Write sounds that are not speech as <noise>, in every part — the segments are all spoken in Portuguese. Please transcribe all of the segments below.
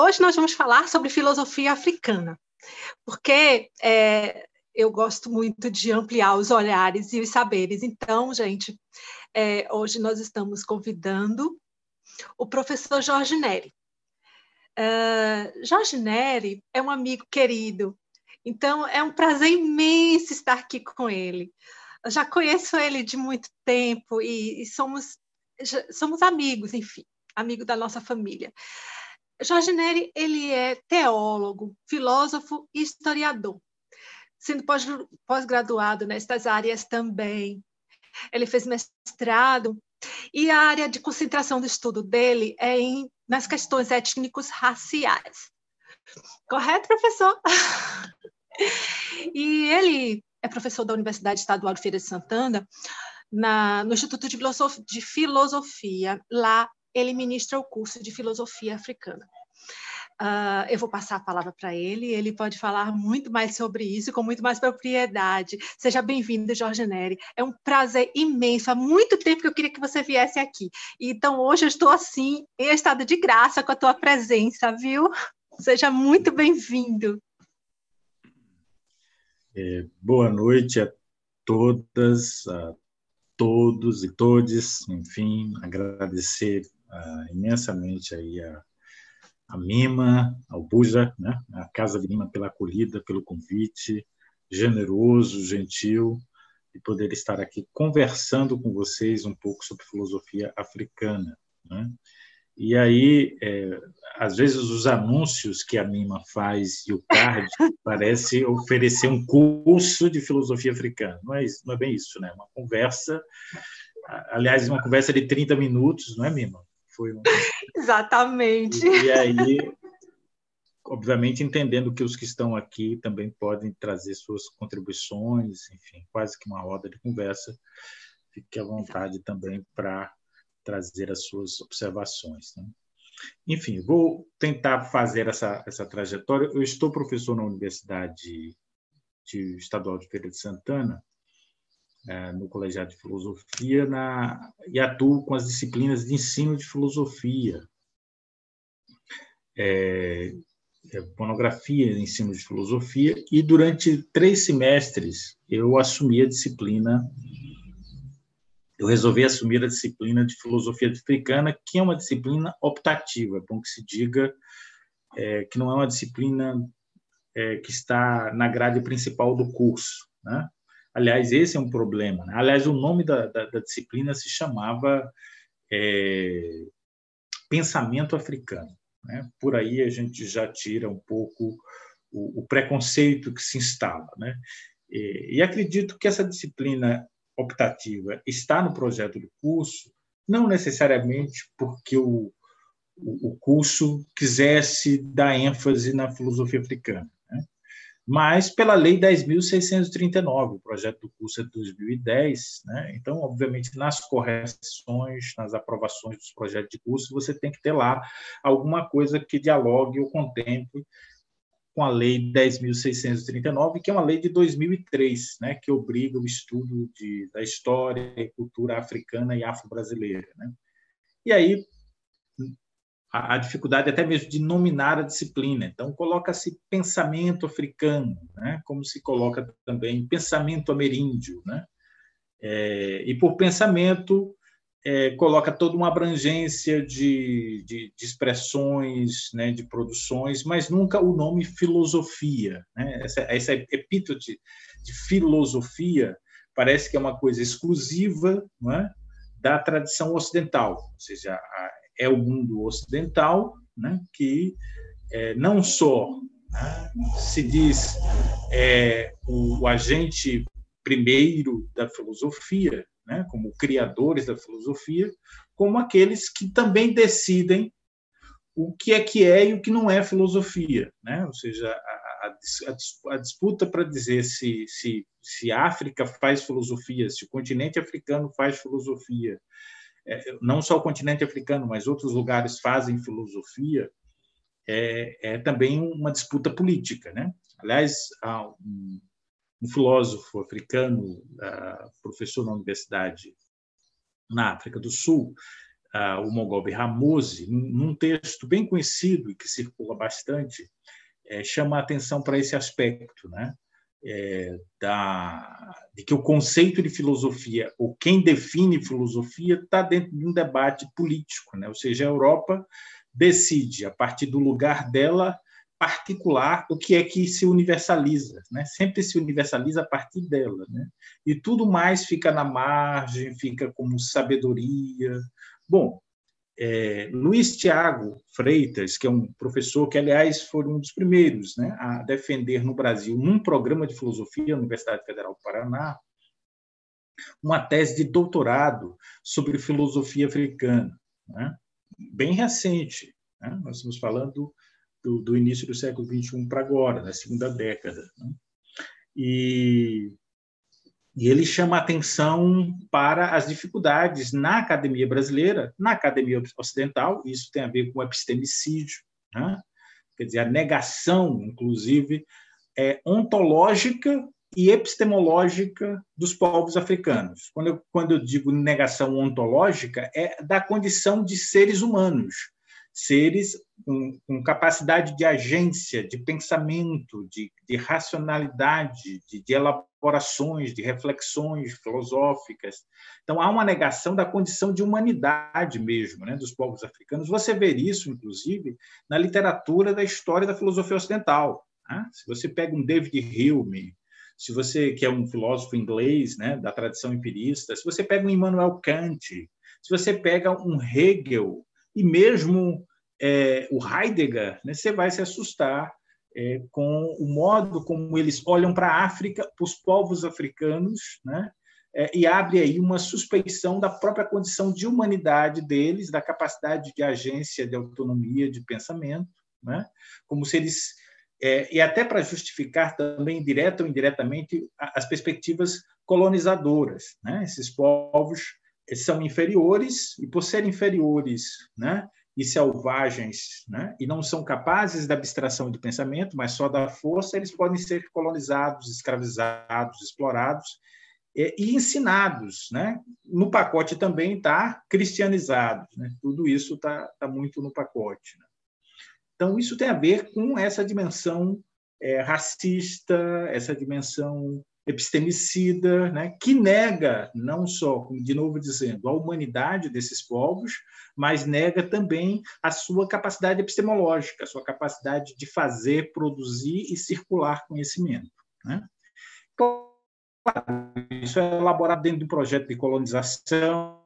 hoje nós vamos falar sobre filosofia africana, porque é, eu gosto muito de ampliar os olhares e os saberes. Então, gente, é, hoje nós estamos convidando o professor Jorge Neri. Uh, Jorge Neri é um amigo querido, então é um prazer imenso estar aqui com ele. Eu já conheço ele de muito tempo e, e somos, somos amigos, enfim, amigo da nossa família. Jorge Neri ele é teólogo, filósofo e historiador, sendo pós-graduado nestas áreas também. Ele fez mestrado e a área de concentração do estudo dele é em, nas questões étnicos raciais. Correto, professor? <laughs> e ele é professor da Universidade Estadual de Feira de Santana, na, no Instituto de Filosofia. Lá ele ministra o curso de Filosofia Africana. Uh, eu vou passar a palavra para ele, ele pode falar muito mais sobre isso, com muito mais propriedade. Seja bem-vindo, Jorge Neri. É um prazer imenso. Há muito tempo que eu queria que você viesse aqui. Então, hoje eu estou assim, em estado de graça com a tua presença, viu? Seja muito bem-vindo. É, boa noite a todas, a todos e todes. Enfim, agradecer imensamente aí a a Mima, ao Buja, né? a Casa de Mima, pela acolhida, pelo convite, generoso, gentil, e poder estar aqui conversando com vocês um pouco sobre filosofia africana. Né? E aí, é, às vezes, os anúncios que a Mima faz e o card <laughs> parece oferecer um curso de filosofia africana. Não é, isso, não é bem isso, né? Uma conversa, aliás, uma conversa de 30 minutos, não é, Mima? Foi um... <laughs> Exatamente. E, e aí, obviamente, entendendo que os que estão aqui também podem trazer suas contribuições, enfim, quase que uma roda de conversa. Fique à vontade Exato. também para trazer as suas observações. Né? Enfim, vou tentar fazer essa, essa trajetória. Eu estou professor na Universidade de Estadual de Feira de Santana no Colegiado de Filosofia na, e atuo com as disciplinas de ensino de filosofia, é, é, de ensino de filosofia, e durante três semestres eu assumi a disciplina, eu resolvi assumir a disciplina de filosofia africana, que é uma disciplina optativa, é bom que se diga é, que não é uma disciplina é, que está na grade principal do curso, né? Aliás, esse é um problema. Né? Aliás, o nome da, da, da disciplina se chamava é, Pensamento Africano. Né? Por aí a gente já tira um pouco o, o preconceito que se instala. Né? E, e acredito que essa disciplina optativa está no projeto do curso, não necessariamente porque o, o, o curso quisesse dar ênfase na filosofia africana mas pela Lei 10.639, o projeto do curso é de 2010. Né? Então, obviamente, nas correções, nas aprovações dos projetos de curso, você tem que ter lá alguma coisa que dialogue ou contemple com a Lei 10.639, que é uma lei de 2003, né, que obriga o estudo de, da história e cultura africana e afro-brasileira. Né? E aí, a, a, dificuldade até mesmo de nominar a disciplina. Então, coloca-se pensamento africano, né? como se coloca também pensamento ameríndio. Né? É, e por pensamento, é, coloca toda uma abrangência de, de, de expressões, né, de produções, mas nunca o nome filosofia. Né? Essa, essa epítote de filosofia parece que é uma coisa exclusiva é? da tradição ocidental, ou seja, a, é o mundo ocidental, né, que é, não só né, se diz é, o, o, agente primeiro da filosofia, né, como criadores da filosofia, como aqueles que também decidem o que é que é e o que não é filosofia, né? Ou seja, a, a, a disputa para dizer se, se, se a África faz filosofia, se o continente africano faz filosofia, não só o continente africano, mas outros lugares fazem filosofia, é, é também uma disputa política. Né? Aliás, um, um filósofo africano, professor na universidade na África do Sul, uh, o Mogobe Ramose, num texto bem conhecido e que circula bastante, é, chama a atenção para esse aspecto, né? É, da, de que o conceito de filosofia, ou quem define filosofia, está dentro de um debate político, né? ou seja, a Europa decide, a partir do lugar dela particular, o que é que se universaliza. Né? Sempre se universaliza a partir dela. Né? E tudo mais fica na margem, fica como sabedoria. Bom, é, Luiz Tiago Freitas, que é um professor que, aliás, foi um dos primeiros né, a defender no Brasil, num programa de filosofia na Universidade Federal do Paraná, uma tese de doutorado sobre filosofia africana, né, bem recente. Né, nós estamos falando do, do, início do século XXI para agora, na segunda década. Né, e e ele chama atenção para as dificuldades na academia brasileira, na academia ocidental, isso tem a ver com o epistemicídio, né? quer dizer, a negação, inclusive, é, ontológica e epistemológica dos povos africanos. Quando eu, quando eu digo negação ontológica, é da condição de seres humanos, seres com, com capacidade de agência, de pensamento, de, de racionalidade, de, de elaborações, de reflexões filosóficas. Então, há uma negação da condição de humanidade mesmo né, dos povos africanos. Você vê isso, inclusive, na literatura da história da filosofia ocidental. Né? Se você pega um David Hume, se você que é um filósofo inglês, né, da tradição empirista, se você pega um Immanuel Kant, se você pega um Hegel e mesmo é, o Heidegger, né, você vai se assustar é, com o modo como eles olham para a África, para os povos africanos, né, é, e abre aí uma suspeição da própria condição de humanidade deles, da capacidade de agência, de autonomia, de pensamento, né, como se eles é, e até para justificar também direta ou indiretamente as perspectivas colonizadoras, né? Esses povos são inferiores e por serem inferiores, né? E selvagens, né? e não são capazes da abstração de pensamento, mas só da força, eles podem ser colonizados, escravizados, explorados e, e ensinados. Né? No pacote também está cristianizados. Né? Tudo isso está tá muito no pacote. Né? Então, isso tem a ver com essa dimensão é, racista, essa dimensão epistemicida, né, que nega não só, de novo dizendo, a humanidade desses povos, mas nega também a sua capacidade epistemológica, a sua capacidade de fazer, produzir e circular conhecimento. Né? Então, isso é elaborado dentro do projeto de colonização,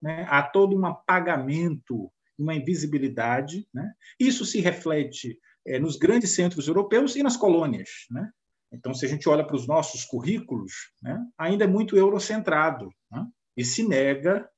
né? há todo um apagamento, uma invisibilidade. Né? Isso se reflete é, nos grandes centros europeus e nas colônias. Né? Então, se a gente olha para os nossos currículos, né, ainda é muito eurocentrado né, e se nega.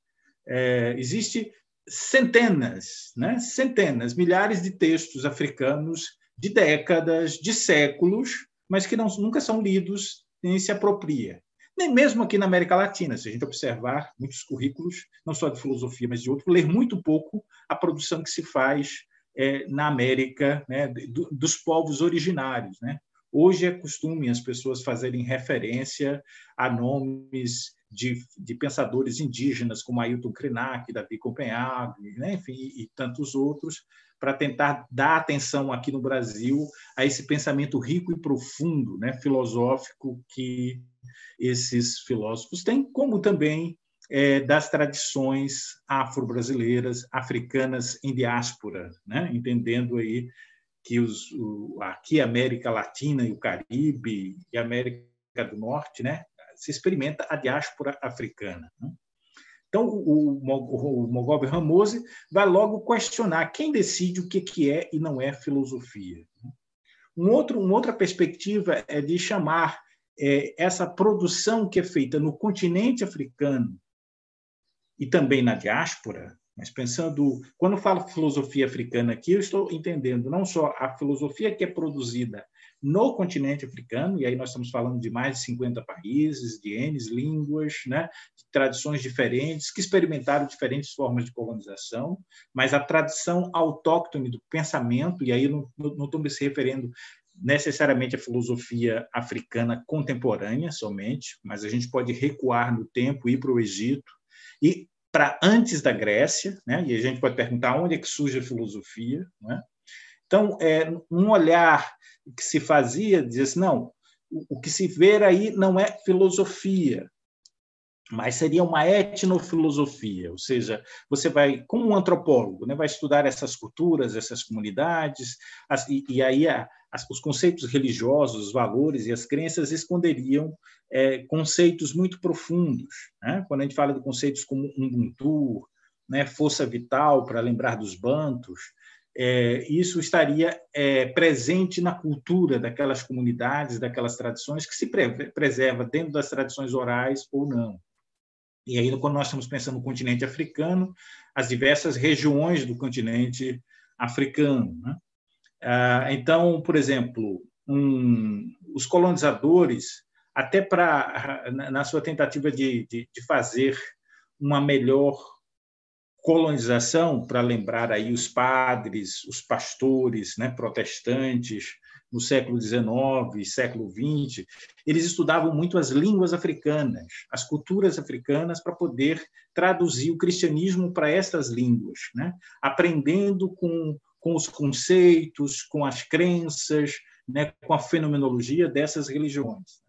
É, existe centenas, né, centenas, milhares de textos africanos de décadas, de séculos, mas que não, nunca são lidos nem se apropria. Nem mesmo aqui na América Latina, se a gente observar muitos currículos, não só de filosofia, mas de outros, ler muito pouco a produção que se faz é, na América né, do, dos povos originários, né? Hoje é costume as pessoas fazerem referência a nomes de, de pensadores indígenas, como Ailton Krenak, Davi Copenhague, né? enfim, e, e tantos outros, para tentar dar atenção aqui no Brasil a esse pensamento rico e profundo, né? filosófico, que esses filósofos têm, como também é, das tradições afro-brasileiras, africanas em diáspora, né? entendendo aí que os, o, aqui a América Latina e o Caribe e a América do Norte, né, se experimenta a diáspora africana. Né? Então, o, o, o Mogobe Ramose vai logo questionar quem decide o que, que é e não é filosofia. Né? Um outro, uma outra perspectiva é de chamar é, essa produção que é feita no continente africano e também na diáspora mas pensando, quando falo filosofia africana aqui, eu estou entendendo não só a filosofia que é produzida no continente africano, e aí nós estamos falando de mais de 50 países, de N línguas, né, de tradições diferentes, que experimentaram diferentes formas de colonização, mas a tradição autóctone do pensamento, e aí não, não estou me referindo necessariamente à filosofia africana contemporânea somente, mas a gente pode recuar no tempo, ir para o Egito, e para antes da Grécia, né? e a gente pode perguntar onde é que surge a filosofia. Né? Então, é, um olhar que se fazia, dizia assim, não, o, que se vê aí não é filosofia, mas seria uma etnofilosofia, ou seja, você vai, como um antropólogo, né, vai estudar essas culturas, essas comunidades, e, e, aí a, as, os conceitos religiosos, os valores e as crenças esconderiam é, conceitos muito profundos. Né? Quando a gente fala de conceitos como Ubuntu, né, força vital, para lembrar dos bantos, é, isso estaria é, presente na cultura daquelas comunidades, daquelas tradições, que se pre preserva dentro das tradições orais ou não. E aí, quando nós estamos pensando no continente africano, as diversas regiões do continente africano. Né? Ah, então, por exemplo, um, os colonizadores, até para na sua tentativa de, de, de fazer uma melhor colonização, para lembrar aí os padres, os pastores, né, protestantes, no século XIX, século XX, eles estudavam muito as línguas africanas, as culturas africanas, para poder traduzir o cristianismo para essas línguas, né? aprendendo com, com os conceitos, com as crenças, né? com a fenomenologia dessas religiões.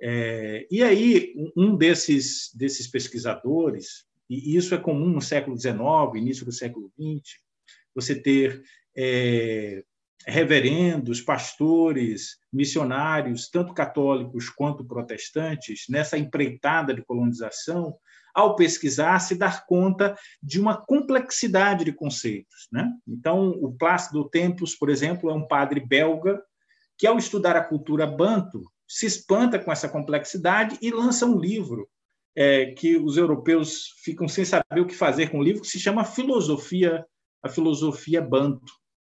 É, e aí, um desses, desses pesquisadores, e isso é comum no século XIX, início do século XX, você ter é, reverendos, pastores, missionários, tanto católicos quanto protestantes, nessa empreitada de colonização, ao pesquisar, se dar conta de uma complexidade de conceitos. Né? Então, o Plácido Tempos, por exemplo, é um padre belga que, ao estudar a cultura banto, se espanta com essa complexidade e lança um livro é, que os europeus ficam sem saber o que fazer com o livro, que se chama Filosofia, a Filosofia Banto.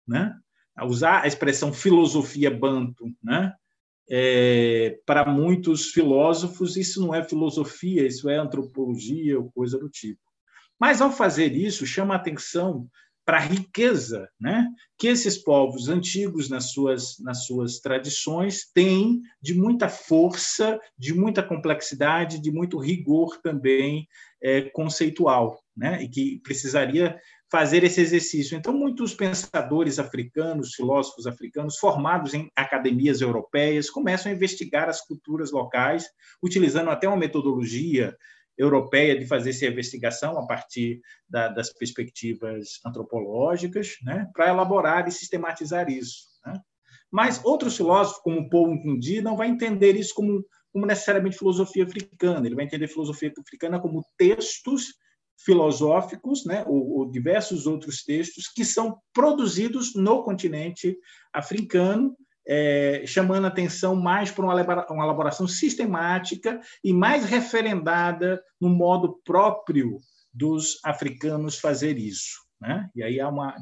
Né? usar a expressão filosofia banto, né? É, para muitos filósofos, isso não é filosofia, isso é antropologia ou coisa do tipo. Mas, ao fazer isso, chama a atenção para a riqueza né, que esses povos antigos, nas suas, nas suas tradições, têm de muita força, de muita complexidade, de muito rigor também é, conceitual, né, e que precisaria fazer esse exercício. Então, muitos pensadores africanos, filósofos africanos, formados em academias europeias, começam a investigar as culturas locais, utilizando até uma metodologia europeia de fazer essa investigação a partir da, das perspectivas antropológicas, né, para elaborar e sistematizar isso. Né? Mas outros filósofos, como Paul Nkundi, não vai entender isso como, como necessariamente filosofia africana. Ele vai entender filosofia africana como textos filosóficos, né, ou, ou, diversos outros textos que são produzidos no continente africano, é, chamando atenção mais para uma, elaboração sistemática e mais referendada no modo próprio dos africanos fazer isso. Né? E aí há uma,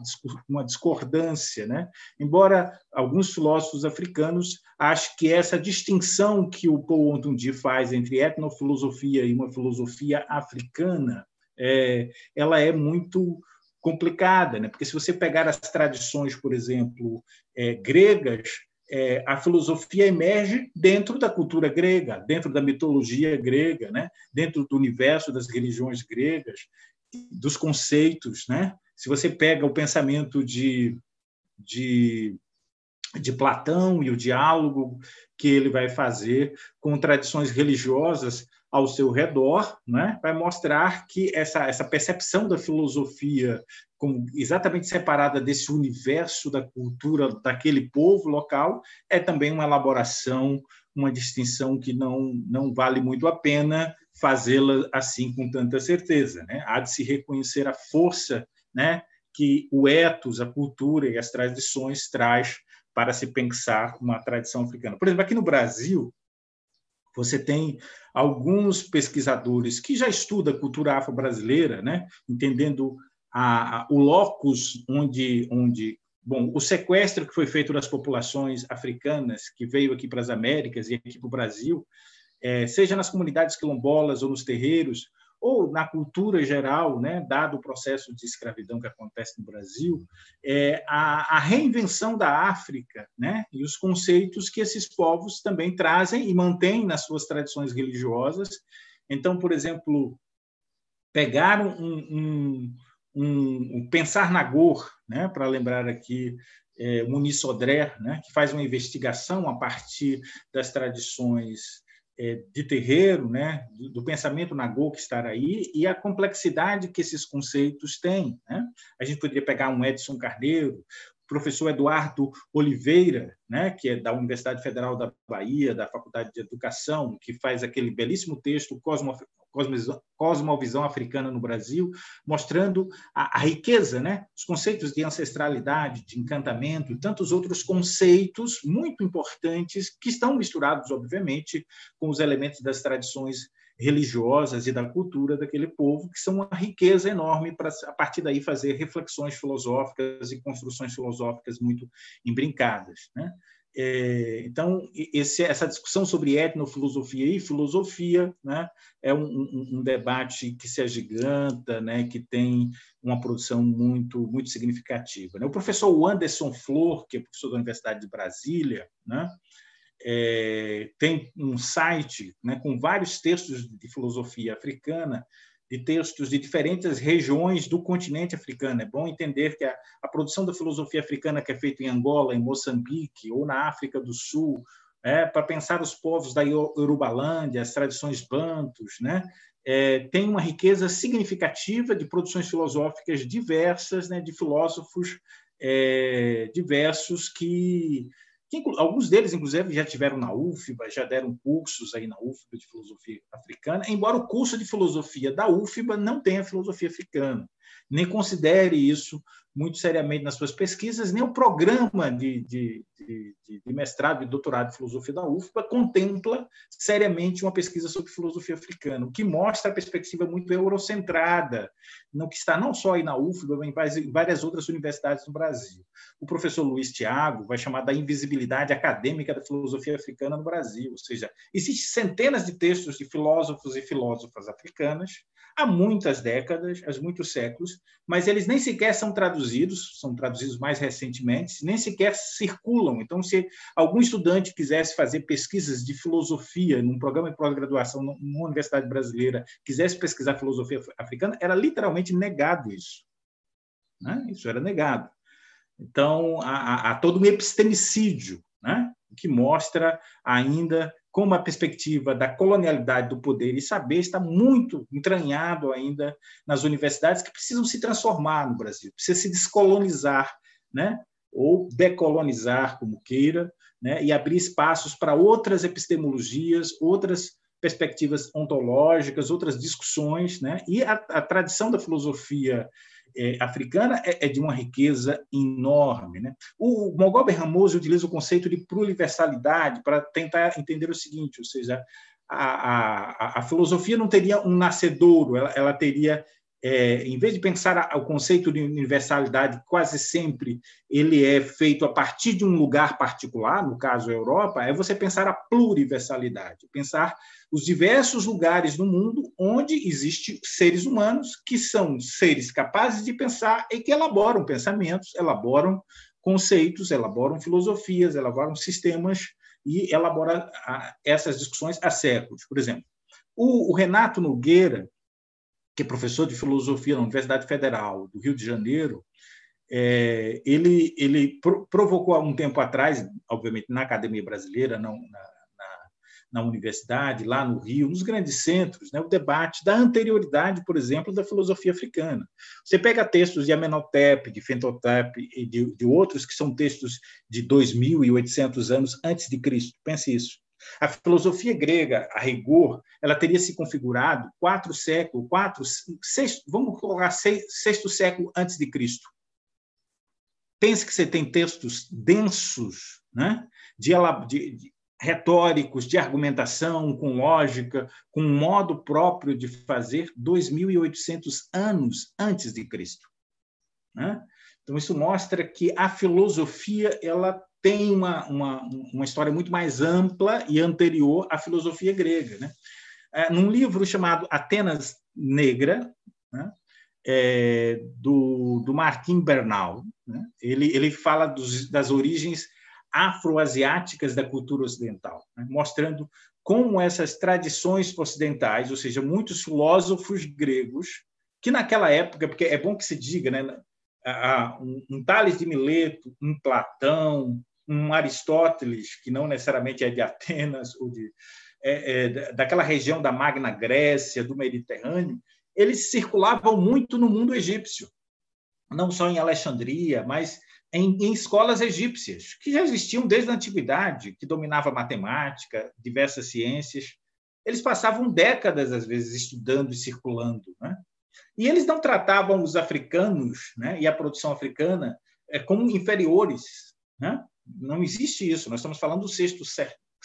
uma discordância. Né? Embora alguns filósofos africanos achem que essa distinção que o Paul Ontundi faz entre etnofilosofia e uma filosofia africana é, ela é muito complicada, né? porque se você pegar as tradições, por exemplo, é, gregas, é, a filosofia emerge dentro da cultura grega, dentro da mitologia grega, né? dentro do universo das religiões gregas, dos conceitos. Né? Se você pega o pensamento de, de, de Platão e o diálogo que ele vai fazer com tradições religiosas, ao seu redor, né, vai mostrar que essa, essa percepção da filosofia como exatamente separada desse universo da cultura daquele povo local é também uma elaboração, uma distinção que não, não vale muito a pena fazê-la assim com tanta certeza. Né? Há de se reconhecer a força né, que o ethos, a cultura e as tradições traz para se pensar uma tradição africana. Por exemplo, aqui no Brasil, você tem alguns pesquisadores que já estudam a cultura afro-brasileira, né? entendendo a, a, o locus onde, onde bom, o sequestro que foi feito das populações africanas que veio aqui para as Américas e aqui para o Brasil, é, seja nas comunidades quilombolas ou nos terreiros, ou na cultura geral, né, dado o processo de escravidão que acontece no Brasil, é, a, a, reinvenção da África né, e os conceitos que esses povos também trazem e mantêm nas suas tradições religiosas. Então, por exemplo, pegaram um, um, um, um pensar Nagor, né, para lembrar aqui é, Muniz Sodré, né, que faz uma investigação a partir das tradições de terreiro, né, do, do pensamento Nagô que está aí, e a complexidade que esses conceitos têm. Né? A gente poderia pegar um Edson Carneiro, o professor Eduardo Oliveira, né, que é da Universidade Federal da Bahia, da Faculdade de Educação, que faz aquele belíssimo texto Cosmo, cosmovisão africana no Brasil, mostrando a, a, riqueza, né? os conceitos de ancestralidade, de encantamento e tantos outros conceitos muito importantes que estão misturados, obviamente, com os elementos das tradições religiosas e da cultura daquele povo, que são uma riqueza enorme para, a partir daí, fazer reflexões filosóficas e construções filosóficas muito embrincadas. Né? É, então, esse, essa discussão sobre etnofilosofia e filosofia né, é um, um, um, debate que se agiganta, né, que tem uma produção muito, muito significativa. Né? O professor Anderson Flor, que é professor da Universidade de Brasília, né, é, tem um site né, com vários textos de filosofia africana de textos de diferentes regiões do continente africano. É bom entender que a, a produção da filosofia africana que é feita em Angola, em Moçambique ou na África do Sul, é, para pensar os povos da Yorubalândia, as tradições bantus, né? É, tem uma riqueza significativa de produções filosóficas diversas, né, de filósofos é, diversos que que alguns deles, inclusive, já tiveram na UFBA, já deram cursos aí na UFBA de filosofia africana, embora o curso de filosofia da UFBA não tenha filosofia africana, nem considere isso muito seriamente nas suas pesquisas, nem o programa de, de, de, de, mestrado e doutorado de filosofia da UFBA contempla seriamente uma pesquisa sobre filosofia africana, o que mostra a perspectiva muito eurocentrada, no que está não só aí na UFBA, mas em várias outras universidades no Brasil. O professor Luiz Tiago vai chamar da invisibilidade acadêmica da filosofia africana no Brasil, ou seja, existem centenas de textos de filósofos e filósofas africanas há muitas décadas, há muitos séculos, mas eles nem sequer são traduzidos, são traduzidos mais recentemente, nem sequer circulam. Então, se algum estudante quisesse fazer pesquisas de filosofia num programa de pós-graduação numa universidade brasileira, quisesse pesquisar filosofia africana, era literalmente negado isso. Né? Isso era negado. Então, há, há todo um epistemicídio, né? que mostra ainda como a perspectiva da colonialidade do poder e saber está muito entranhado ainda nas universidades que precisam se transformar no Brasil, precisa se descolonizar, né? ou decolonizar, como queira, né? e abrir espaços para outras epistemologias, outras perspectivas ontológicas, outras discussões, né? e a, a tradição da filosofia é, africana é, é, de uma riqueza enorme. Né? O Mogobe Ramos utiliza o conceito de pluriversalidade para tentar entender o seguinte, ou seja, a, a, a filosofia não teria um nascedouro, ela, ela teria é, em vez de pensar o conceito de universalidade, quase sempre ele é feito a partir de um lugar particular, no caso a Europa, é você pensar a pluriversalidade, pensar os diversos lugares no mundo onde existem seres humanos que são seres capazes de pensar e que elaboram pensamentos, elaboram conceitos, elaboram filosofias, elaboram sistemas e elaboram essas discussões há séculos. Por exemplo, o Renato Nogueira, que é professor de filosofia na Universidade Federal do Rio de Janeiro, é, ele, ele provocou há um tempo atrás, obviamente na academia brasileira, não na, na, na, universidade, lá no Rio, nos grandes centros, né, o debate da anterioridade, por exemplo, da filosofia africana. Você pega textos de Amenhotep, de Fentotep e de, de outros que são textos de 2.800 anos antes de Cristo. Pense isso. A filosofia grega, a rigor, ela teria se configurado quatro séculos, quatro, sexto, vamos colocar sexto século antes de Cristo. Pense que você tem textos densos, né? de, de, de retóricos, de argumentação, com lógica, com um modo próprio de fazer 2.800 anos antes de Cristo. Né? Então, isso mostra que a filosofia ela tem uma, uma, uma história muito mais ampla e anterior à filosofia grega. Né? É, num livro chamado Atenas Negra, né? é, do, do Martin Bernal, né? ele, ele fala dos, das origens afroasiáticas da cultura ocidental, né? mostrando como essas tradições ocidentais, ou seja, muitos filósofos gregos, que naquela época, porque é bom que se diga, né, um Tales de Mileto, um Platão, um Aristóteles, que não necessariamente é de Atenas ou de é, é, daquela região da Magna Grécia, do Mediterrâneo, eles circulavam muito no mundo egípcio, não só em Alexandria, mas em, em, escolas egípcias, que já existiam desde a antiguidade, que dominava matemática, diversas ciências. Eles passavam décadas, às vezes, estudando e circulando. Né? E eles não tratavam os africanos né, e a produção africana é, como inferiores. Né? Não existe isso. Nós estamos falando do sexto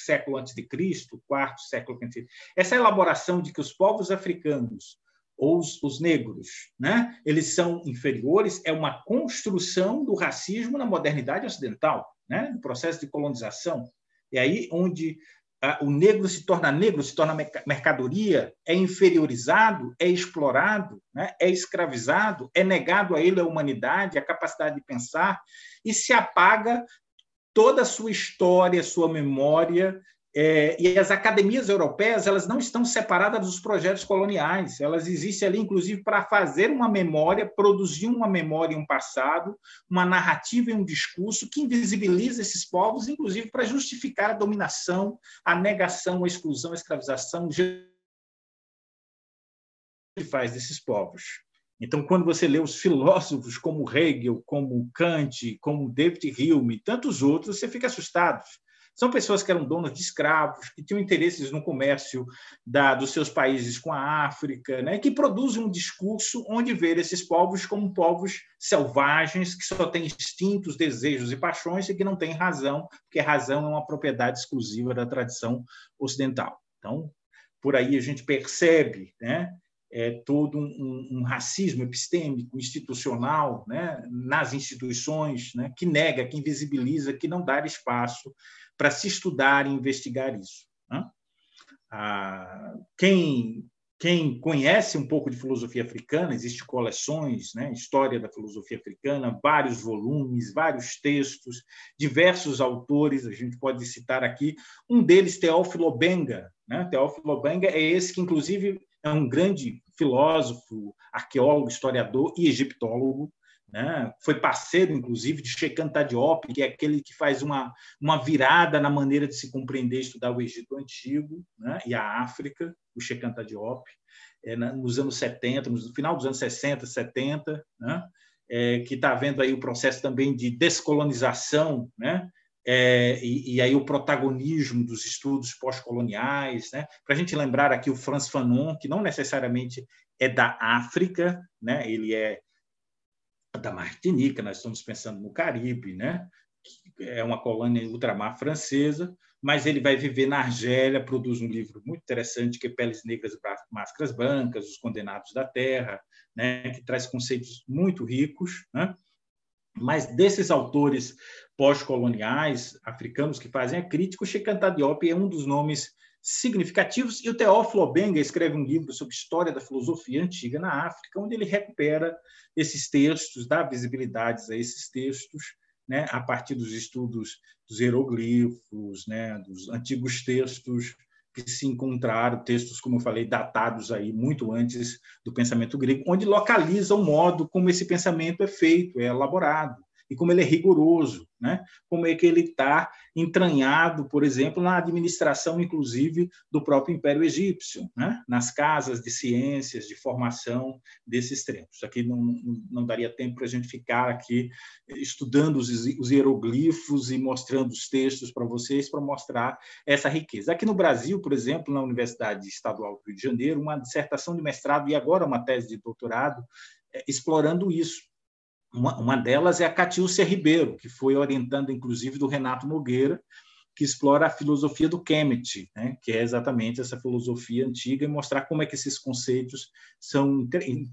século antes de Cristo, quarto século antes. Essa elaboração de que os povos africanos ou os, os, negros, né? Eles são inferiores, é uma construção do racismo na modernidade ocidental, né? No processo de colonização. E aí onde ah, o negro se torna negro, se torna mercadoria, é inferiorizado, é explorado, né? é escravizado, é negado a ele a humanidade, a capacidade de pensar e se apaga toda a sua história, sua memória é, e as academias europeias elas não estão separadas dos projetos coloniais, elas existem ali, inclusive, para fazer uma memória, produzir uma memória em um passado, uma narrativa e um discurso que invisibiliza esses povos, inclusive para justificar a dominação, a negação, a exclusão, a escravização que faz desses povos. Então, quando você lê os filósofos como Hegel, como Kant, como David Hume e tantos outros, você fica assustado são pessoas que eram donas de escravos, que tinham interesses no comércio da, dos seus países com a África, né? que produzem um discurso onde vê esses povos como povos selvagens, que só têm instintos, desejos e paixões e que não têm razão, porque razão é uma propriedade exclusiva da tradição ocidental. Então, por aí a gente percebe né, é, todo um, um, racismo epistêmico, institucional, né, nas instituições, né, que nega, que invisibiliza, que não dá espaço para se estudar e investigar isso. Né? Ah, quem, quem conhece um pouco de filosofia africana, existem coleções, né? História da filosofia africana, vários volumes, vários textos, diversos autores, a gente pode citar aqui, um deles, Teófilo Benga. Né? Teófilo Benga é esse que, inclusive, é um grande filósofo, arqueólogo, historiador e egiptólogo, né? Foi parceiro, inclusive, de Sheikh Anta Diop, que é aquele que faz uma, uma virada na maneira de se compreender e estudar o Egito Antigo né? e a África, o Sheikh Anta Diop, é, nos anos 70, no final dos anos 60, 70, né? é, que está vendo aí o processo também de descolonização, né? É, e, e, aí o protagonismo dos estudos pós-coloniais, né? Para a gente lembrar aqui o Franz Fanon, que não necessariamente é da África, né? Ele é da Martinica, nós estamos pensando no Caribe, né? que é uma colônia ultramar francesa, mas ele vai viver na Argélia, produz um livro muito interessante que é Peles Negras e Máscaras Brancas, Os Condenados da Terra, né? que traz conceitos muito ricos. Né? Mas desses autores pós-coloniais africanos que fazem a crítica, o Cheikh Anta Diop é um dos nomes significativos. E o Teófilo Obenga escreve um livro sobre história da filosofia antiga na África, onde ele recupera esses textos, dá visibilidades a esses textos, né, a partir dos estudos dos hieroglifos, né, dos antigos textos que se encontraram, textos, como eu falei, datados aí muito antes do pensamento grego, onde localiza o modo como esse pensamento é feito, é elaborado e como ele é rigoroso, né? como é que ele está entranhado, por exemplo, na administração, inclusive, do próprio Império Egípcio, né? nas casas de ciências, de formação desses tempos. Aqui não, não daria tempo para a gente ficar aqui estudando os, os hieroglifos e mostrando os textos para vocês, para mostrar essa riqueza. Aqui no Brasil, por exemplo, na Universidade Estadual do Rio de Janeiro, uma dissertação de mestrado e agora uma tese de doutorado é, explorando isso, uma, uma delas é a Catiúcia Ribeiro, que foi orientando, inclusive, do Renato Nogueira, que explora a filosofia do Kemet, né? que é exatamente essa filosofia antiga, e mostrar como é que esses conceitos são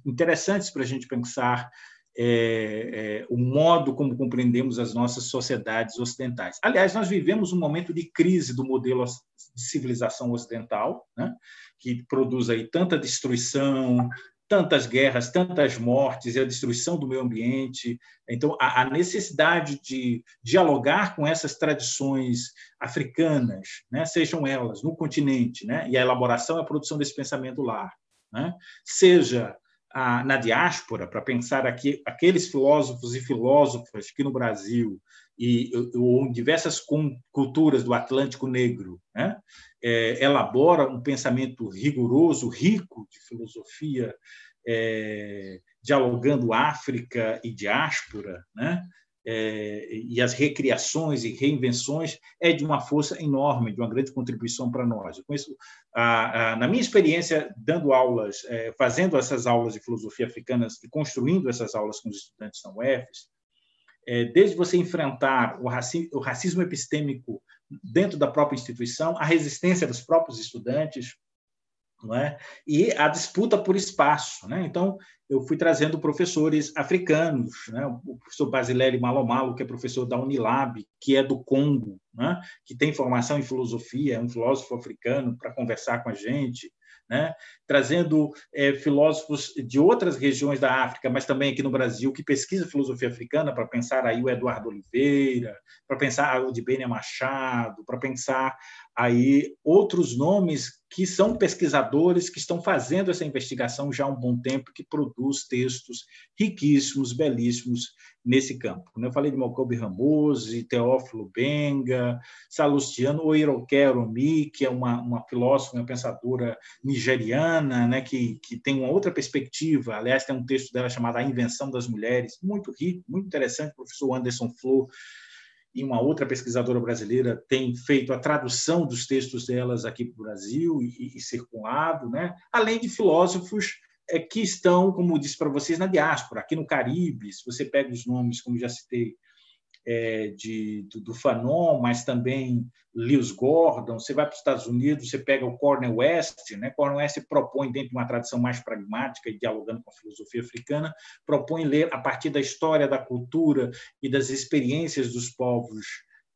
interessantes para a gente pensar é, é, o modo como compreendemos as nossas sociedades ocidentais. Aliás, nós vivemos um momento de crise do modelo de civilização ocidental, né? que produz aí tanta destruição, tantas guerras, tantas mortes e a destruição do meio ambiente. Então, a, necessidade de dialogar com essas tradições africanas, né, sejam elas no continente, né, e a elaboração e a produção desse pensamento lá, né, seja na diáspora, para pensar aqui aqueles filósofos e filósofas que no Brasil e ou em diversas culturas do Atlântico Negro, né, é, elabora um pensamento rigoroso, rico de filosofia, é, dialogando África e diáspora, né? É, e as recriações e reinvenções é de uma força enorme, de uma grande contribuição para nós. A, a, na minha experiência, dando aulas, é, fazendo essas aulas de filosofia africana e construindo essas aulas com os estudantes da UFES, é, desde você enfrentar o racismo, o racismo epistêmico dentro da própria instituição, a resistência dos próprios estudantes, é? e a disputa por espaço. Né? Então, eu fui trazendo professores africanos, né? o professor Basileri Malomalo, que é professor da Unilab, que é do Congo, né? que tem formação em filosofia, é um filósofo africano, para conversar com a gente né? trazendo é, filósofos de outras regiões da África, mas também aqui no Brasil, que pesquisa filosofia africana, para pensar aí o Eduardo Oliveira, para pensar o de Benia Machado, para pensar aí outros nomes que são pesquisadores que estão fazendo essa investigação já há um bom tempo, que produz textos riquíssimos, belíssimos nesse campo. Eu falei de Mokobe Ramose, Teófilo Benga, Salustiano Oiroke Oromi, que é uma, uma filósofa, uma pensadora nigeriana, né, que, que tem uma outra perspectiva. Aliás, tem um texto dela chamado A Invenção das Mulheres, muito rico, muito interessante, o professor Anderson Flor e uma outra pesquisadora brasileira tem feito a tradução dos textos delas aqui para o Brasil e, e circulado, né? além de filósofos é, que estão, como disse para vocês, na diáspora, aqui no Caribe, se você pega os nomes, como já citei, é, de, do, do, Fanon, mas também Lewis Gordon. Você vai para os Estados Unidos, você pega o Cornel West. Né? Cornel West propõe, dentro de uma tradição mais pragmática e dialogando com a filosofia africana, propõe ler a partir da história, da cultura e das experiências dos povos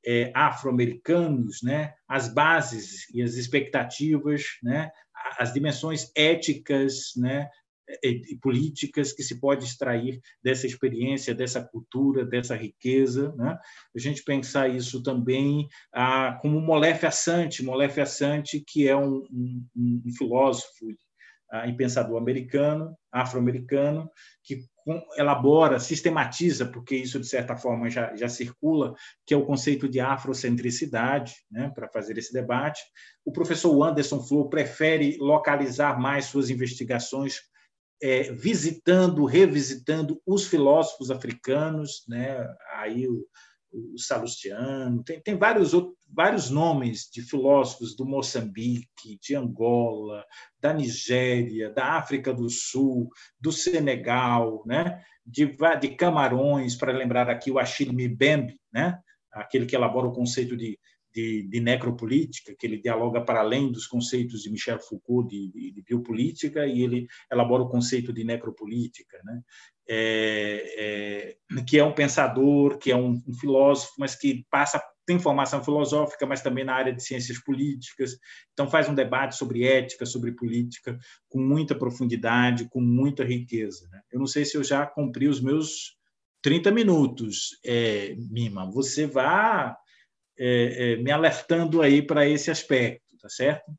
é, afro-americanos, né? as bases e as expectativas, né? as dimensões éticas, né? E políticas que se pode extrair dessa experiência, dessa cultura, dessa riqueza. Né? A gente pensar isso também ah, como Molefe Assante, Molefe Assante, que é um, um, um filósofo ah, e pensador americano, afro-americano, que elabora, sistematiza, porque isso, de certa forma, já, já circula, que é o conceito de afrocentricidade, né, para fazer esse debate. O professor Anderson Flor prefere localizar mais suas investigações é, visitando, revisitando os filósofos africanos, né? aí o, o Salustiano, tem, tem vários, outros, vários nomes de filósofos do Moçambique, de Angola, da Nigéria, da África do Sul, do Senegal, né? de, de Camarões, para lembrar aqui o Achille Mbembe, né? aquele que elabora o conceito de de, de, necropolítica, que ele dialoga para além dos conceitos de Michel Foucault de, de, de biopolítica e ele elabora o conceito de necropolítica, né? É, é, que é um pensador, que é um, um, filósofo, mas que passa tem formação filosófica, mas também na área de ciências políticas. Então faz um debate sobre ética, sobre política, com muita profundidade, com muita riqueza. Né? Eu não sei se eu já cumpri os meus 30 minutos, é, Mima. Você vai é, é, me alertando aí para esse aspecto, tá certo?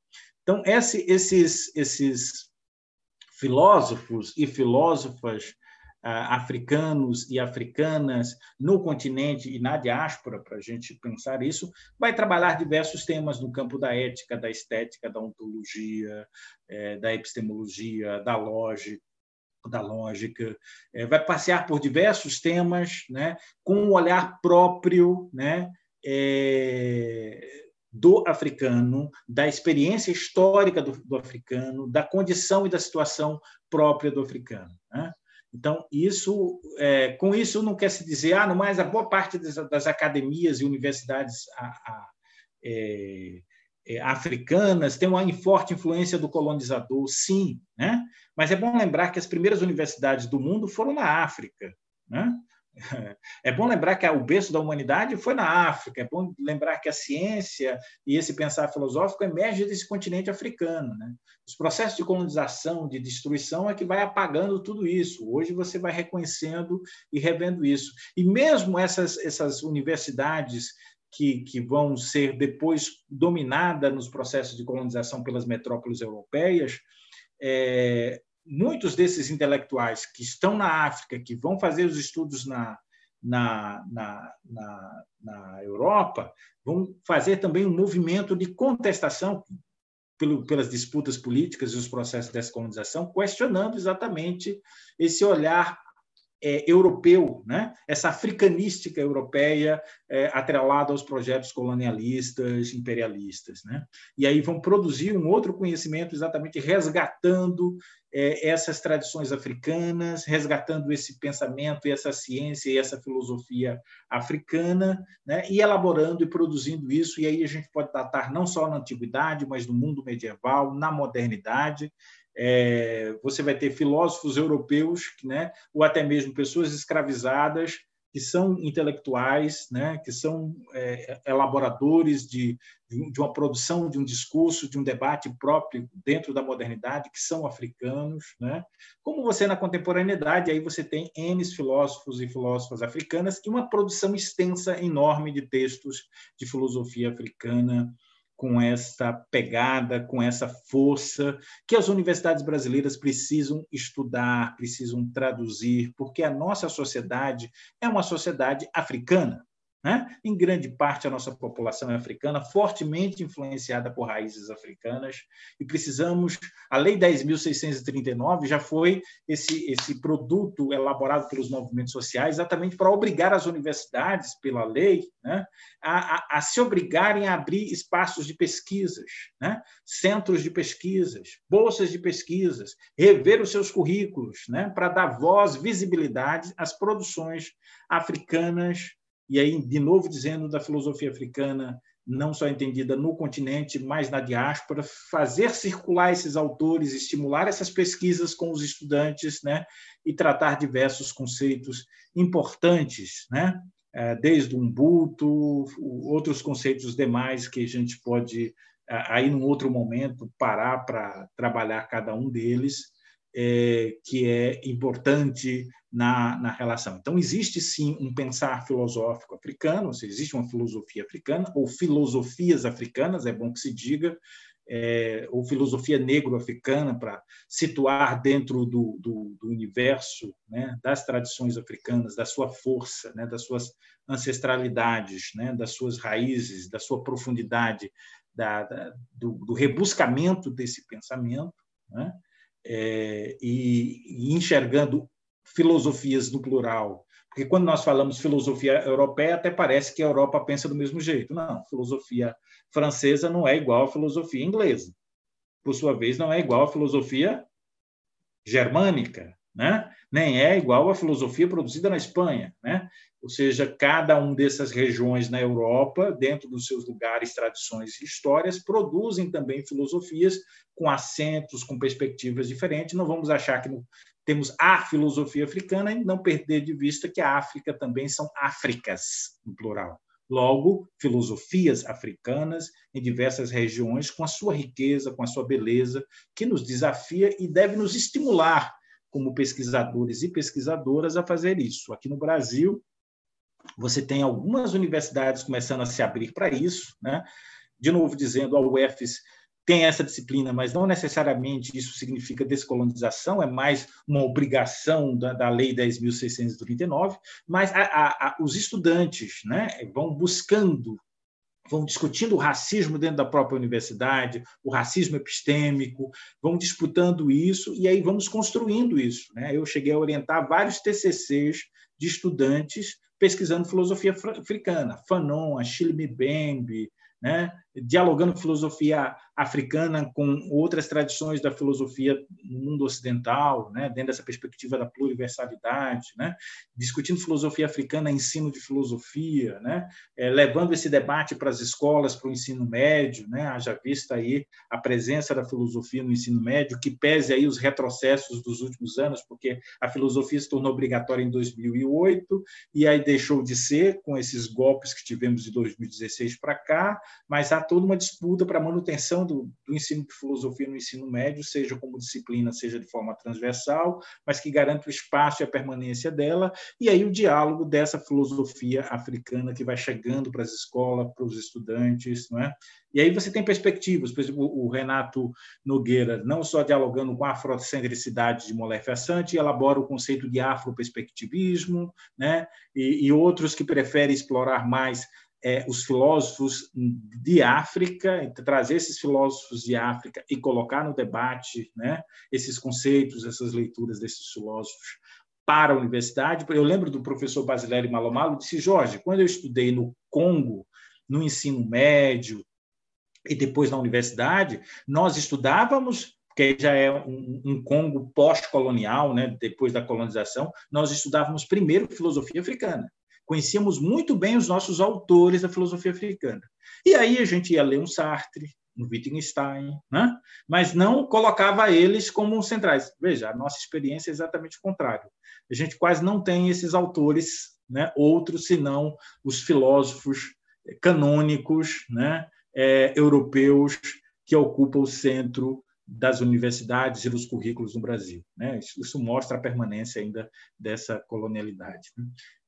Então, esse, esses, esses filósofos e filósofas ah, africanos e africanas no continente e na diáspora, para a gente pensar isso, vai trabalhar diversos temas no campo da ética, da estética, da ontologia, é, da epistemologia, da lógica, da lógica, é, vai passear por diversos temas, né, com um olhar próprio, né, é, do africano, da experiência histórica do, do, africano, da condição e da situação própria do africano. Né? Então, isso, é, com isso não quer se dizer, ah, não, mas a boa parte das, das academias e universidades a, a, é, é, africanas tem uma forte influência do colonizador, sim, né? mas é bom lembrar que as primeiras universidades do mundo foram na África. Né? <laughs> É bom lembrar que o berço da humanidade foi na África, é bom lembrar que a ciência e esse pensar filosófico emerge desse continente africano. Né? Os processos de colonização, de destruição, é que vai apagando tudo isso. Hoje você vai reconhecendo e revendo isso. E mesmo essas, essas universidades que, que vão ser depois dominadas nos processos de colonização pelas metrópoles europeias, é, muitos desses intelectuais que estão na África, que vão fazer os estudos na, na, na, na, na Europa, vão fazer também um movimento de contestação pelo, pelas disputas políticas e os processos de descolonização, questionando exatamente esse olhar é, europeu, né? essa africanística europeia é, atrelada aos projetos colonialistas, imperialistas. Né? E aí vão produzir um outro conhecimento exatamente resgatando é, essas tradições africanas, resgatando esse pensamento essa ciência e essa filosofia africana, né? e elaborando e produzindo isso. E aí a gente pode datar não só na antiguidade, mas no mundo medieval, na modernidade, é, você vai ter filósofos europeus, né, ou até mesmo pessoas escravizadas que são intelectuais, né, que são é, elaboradores de, de uma produção, de um discurso, de um debate próprio dentro da modernidade, que são africanos. Né? Como você na contemporaneidade, aí você tem N filósofos e filósofas africanas e uma produção extensa, enorme de textos de filosofia africana, com essa pegada, com essa força que as universidades brasileiras precisam estudar, precisam traduzir, porque a nossa sociedade é uma sociedade africana. Né? Em grande parte, a nossa população é africana, fortemente influenciada por raízes africanas, e precisamos. A Lei 10.639 já foi esse, esse produto elaborado pelos movimentos sociais, exatamente para obrigar as universidades, pela lei, né, a, a, a, se obrigarem a abrir espaços de pesquisas, né, centros de pesquisas, bolsas de pesquisas, rever os seus currículos, né, para dar voz, visibilidade às produções africanas e aí, de novo, dizendo da filosofia africana, não só entendida no continente, mas na diáspora, fazer circular esses autores, estimular essas pesquisas com os estudantes, né? e tratar diversos conceitos importantes, né? É, desde o Ubuntu, outros conceitos demais que a gente pode, aí num outro momento, parar para trabalhar cada um deles, é, que é importante na, na relação. Então, existe sim um pensar filosófico africano, existe uma filosofia africana, ou filosofias africanas, é bom que se diga, é, ou filosofia negro-africana, para situar dentro do, do, do universo né, das tradições africanas, da sua força, né, das suas ancestralidades, né, das suas raízes, da sua profundidade, da, da do, do, rebuscamento desse pensamento. Né? é, e, e enxergando filosofias no plural. Porque quando nós falamos filosofia europeia, até parece que a Europa pensa do mesmo jeito. Não, filosofia francesa não é igual à filosofia inglesa. Por sua vez, não é igual à filosofia germânica, né? nem é igual à filosofia produzida na Espanha. Né? Ou seja, cada uma dessas regiões na Europa, dentro dos seus lugares, tradições e histórias, produzem também filosofias com acentos, com perspectivas diferentes. Não vamos achar que temos a filosofia africana e não perder de vista que a África também são Áfricas, no plural. Logo, filosofias africanas em diversas regiões, com a sua riqueza, com a sua beleza, que nos desafia e deve nos estimular como pesquisadores e pesquisadoras a fazer isso. Aqui no Brasil, você tem algumas universidades começando a se abrir para isso, né? De novo dizendo, a UFES tem essa disciplina, mas não necessariamente isso significa descolonização, é mais uma obrigação da, da Lei 10.639, mas a, a, a, os estudantes né, vão buscando, vão discutindo o racismo dentro da própria universidade, o racismo epistêmico, vão disputando isso e aí vamos construindo isso. Né? Eu cheguei a orientar vários TCCs de estudantes pesquisando filosofia africana, Fanon, Achille Mbembe, né? Dialogando filosofia africana com outras tradições da filosofia no mundo ocidental, né, dentro dessa perspectiva da pluriversalidade, né, discutindo filosofia africana, ensino de filosofia, né, é, levando esse debate para as escolas, para o ensino médio, né, haja vista aí a presença da filosofia no ensino médio, que pese aí os retrocessos dos últimos anos, porque a filosofia se tornou obrigatória em 2008 e aí deixou de ser com esses golpes que tivemos de 2016 para cá, mas toda uma disputa para a manutenção do, do, ensino de filosofia no ensino médio, seja como disciplina, seja de forma transversal, mas que garante o espaço e a permanência dela, e aí o diálogo dessa filosofia africana que vai chegando para as escolas, para os estudantes, não é? E aí você tem perspectivas, por exemplo, o Renato Nogueira, não só dialogando com a afrocentricidade de Molefe Assante, elabora o conceito de afroperspectivismo, né? e, e outros que preferem explorar mais é, os filósofos de África, trazer esses filósofos de África e colocar no debate né, esses conceitos, essas leituras desses filósofos para a universidade. Eu lembro do professor Basileiro Malomalo, disse, Jorge, quando eu estudei no Congo, no ensino médio e depois na universidade, nós estudávamos que já é um, um Congo pós-colonial, né, depois da colonização, nós estudávamos primeiro filosofia africana conhecíamos muito bem os nossos autores da filosofia africana. E aí a gente ia ler um Sartre, um Wittgenstein, né? mas não colocava eles como centrais. Veja, a nossa experiência é exatamente o contrário. A gente quase não tem esses autores, né? outros senão os filósofos canônicos né? É, europeus que ocupam o centro das universidades e dos currículos no Brasil. Né? Isso, isso mostra a permanência ainda dessa colonialidade.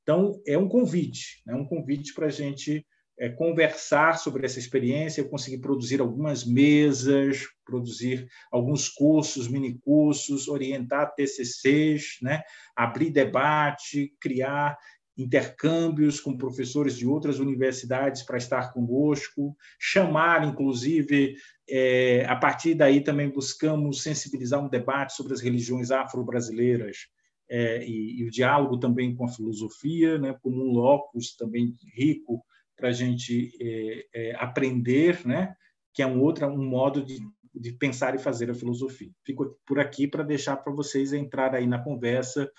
Então, é um convite, é né? um convite para a gente é, conversar sobre essa experiência, eu consegui produzir algumas mesas, produzir alguns cursos, minicursos, orientar TCCs, né? abrir debate, criar intercâmbios com professores de outras universidades para estar conosco, chamar, inclusive, é, a partir daí também buscamos sensibilizar um debate sobre as religiões afro-brasileiras, é, e, e, o diálogo também com a filosofia, né, como um locus também rico para a gente é, é, aprender, né, que é um outro um modo de, de pensar e fazer a filosofia. Fico por aqui para deixar para vocês entrar aí na conversa,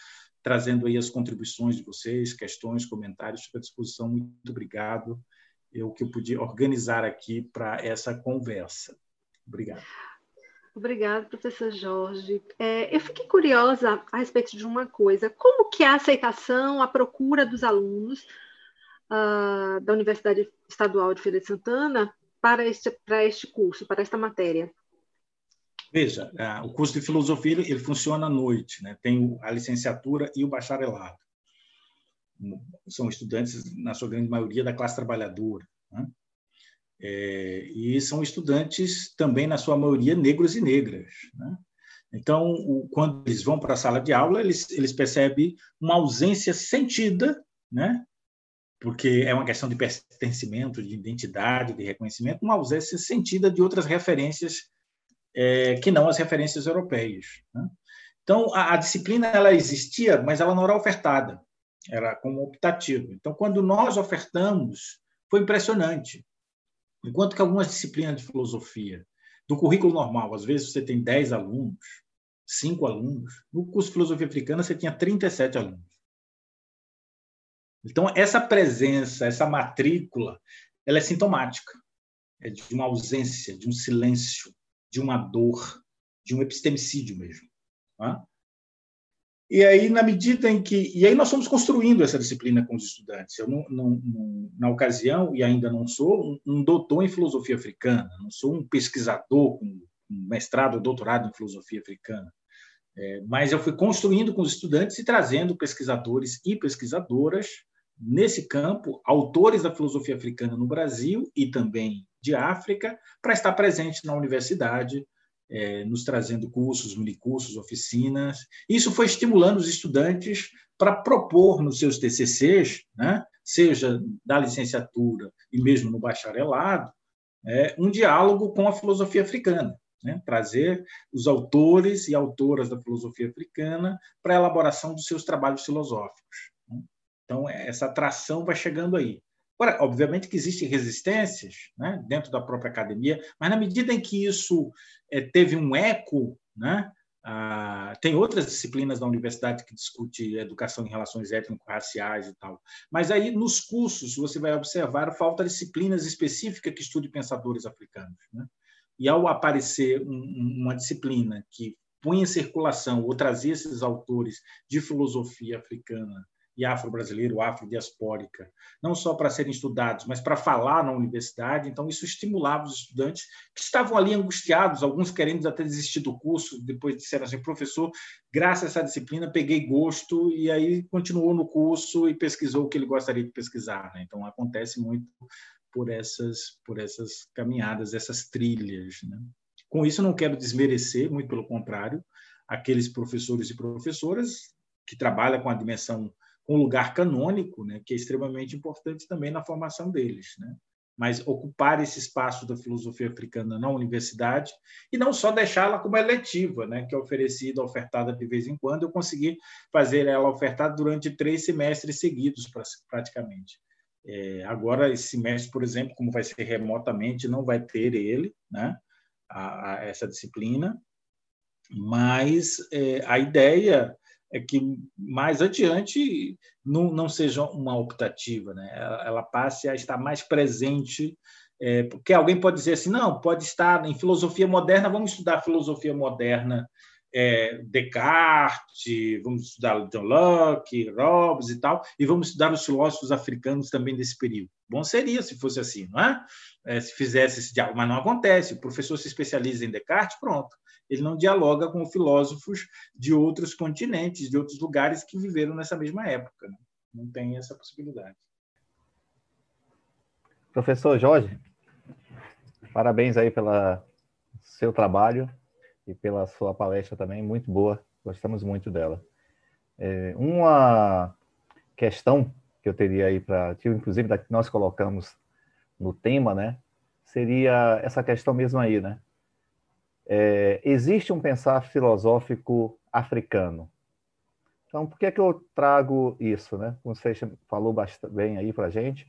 trazendo aí as contribuições de vocês, questões, comentários, estou à disposição. Muito obrigado. Eu que eu pude organizar aqui para essa conversa. Obrigado. Obrigada, professor Jorge. É, eu fiquei curiosa a respeito de uma coisa. Como que é a aceitação, a procura dos alunos uh, da Universidade Estadual de Feira de Santana para este, para este curso, para esta matéria? Veja, uh, o curso de filosofia ele, ele funciona à noite, né? tem a licenciatura e o bacharelado. São estudantes, na sua grande maioria, da classe trabalhadora. Né? É, e são estudantes também, na sua maioria, negros e negras. Né? Então, o, quando eles vão para a sala de aula, eles, eles percebem uma ausência sentida, né? porque é uma questão de pertencimento, de identidade, de reconhecimento, uma ausência sentida de outras referências é, que não as referências europeias. Né? Então, a, a, disciplina ela existia, mas ela não era ofertada, era como optativa. Então, quando nós ofertamos, foi impressionante. Enquanto que algumas disciplinas de filosofia, do currículo normal, às vezes você tem 10 alunos, 5 alunos, no curso de filosofia africana você tinha 37 alunos. Então, essa presença, essa matrícula, ela é sintomática é de uma ausência, de um silêncio, de uma dor, de um epistemicídio mesmo. Tá? E aí, na medida em que. E aí, nós fomos construindo essa disciplina com os estudantes. Eu, não, não, não, na ocasião, e ainda não sou, um, um, doutor em filosofia africana, não sou um pesquisador com um mestrado ou doutorado em filosofia africana. É, mas eu fui construindo com os estudantes e trazendo pesquisadores e pesquisadoras nesse campo, autores da filosofia africana no Brasil e também de África, para estar presente na universidade é, nos trazendo cursos, minicursos, oficinas. Isso foi estimulando os estudantes para propor nos seus TCCs, né, seja da licenciatura e mesmo no bacharelado, é, um diálogo com a filosofia africana. Né, trazer os autores e autoras da filosofia africana para a elaboração dos seus trabalhos filosóficos. Né. Então, essa atração vai chegando aí. Agora, obviamente que existem resistências né, dentro da própria academia, mas na medida em que isso é, teve um eco, né, ah, tem outras disciplinas da universidade que discute educação em relações étnico-raciais e tal. Mas aí, nos cursos, você vai observar falta disciplinas específicas que estudem pensadores africanos. Né? E ao aparecer um, uma disciplina que punha em circulação ou trazia esses autores de filosofia africana e afro-brasileira, ou afro-diaspórica, não só para serem estudados, mas para falar na universidade. Então, isso estimulava os estudantes que estavam ali angustiados, alguns querendo até desistir do curso, depois disseram assim, professor, graças a essa disciplina, peguei gosto, e aí continuou no curso e pesquisou o que ele gostaria de pesquisar. Né? Então, acontece muito por essas, por essas caminhadas, essas trilhas. Né? Com isso, não quero desmerecer, muito pelo contrário, aqueles professores e professoras que trabalham com a dimensão com lugar canônico, né, que é extremamente importante também na formação deles. Né? Mas ocupar esse espaço da filosofia africana na universidade e não só deixá-la como eletiva, né, que é oferecida, ofertada de vez em quando. Eu consegui fazer ela ofertada durante três semestres seguidos, praticamente. É, agora, esse semestre, por exemplo, como vai ser remotamente, não vai ter ele, né, a, a essa disciplina, mas é, a ideia é que mais adiante não, não seja uma optativa, né? ela, passe a estar mais presente, é, porque alguém pode dizer assim, não, pode estar em filosofia moderna, vamos estudar filosofia moderna, é, Descartes, vamos estudar John Locke, Hobbes e tal, e vamos estudar os filósofos africanos também desse período. Bom seria se fosse assim, não é? é se fizesse esse diálogo, mas não acontece. O professor se especializa em Descartes, pronto ele não dialoga com filósofos de outros continentes, de outros lugares que viveram nessa mesma época. Né? Não tem essa possibilidade. Professor Jorge, parabéns aí pelo seu trabalho e pela sua palestra também, muito boa, gostamos muito dela. É, uma questão que eu teria aí para, inclusive, que nós colocamos no tema, né, seria essa questão mesmo aí, né, é, existe um pensar filosófico africano. Então, por que, é que eu trago isso? Né? Você falou bastante bem aí para a gente.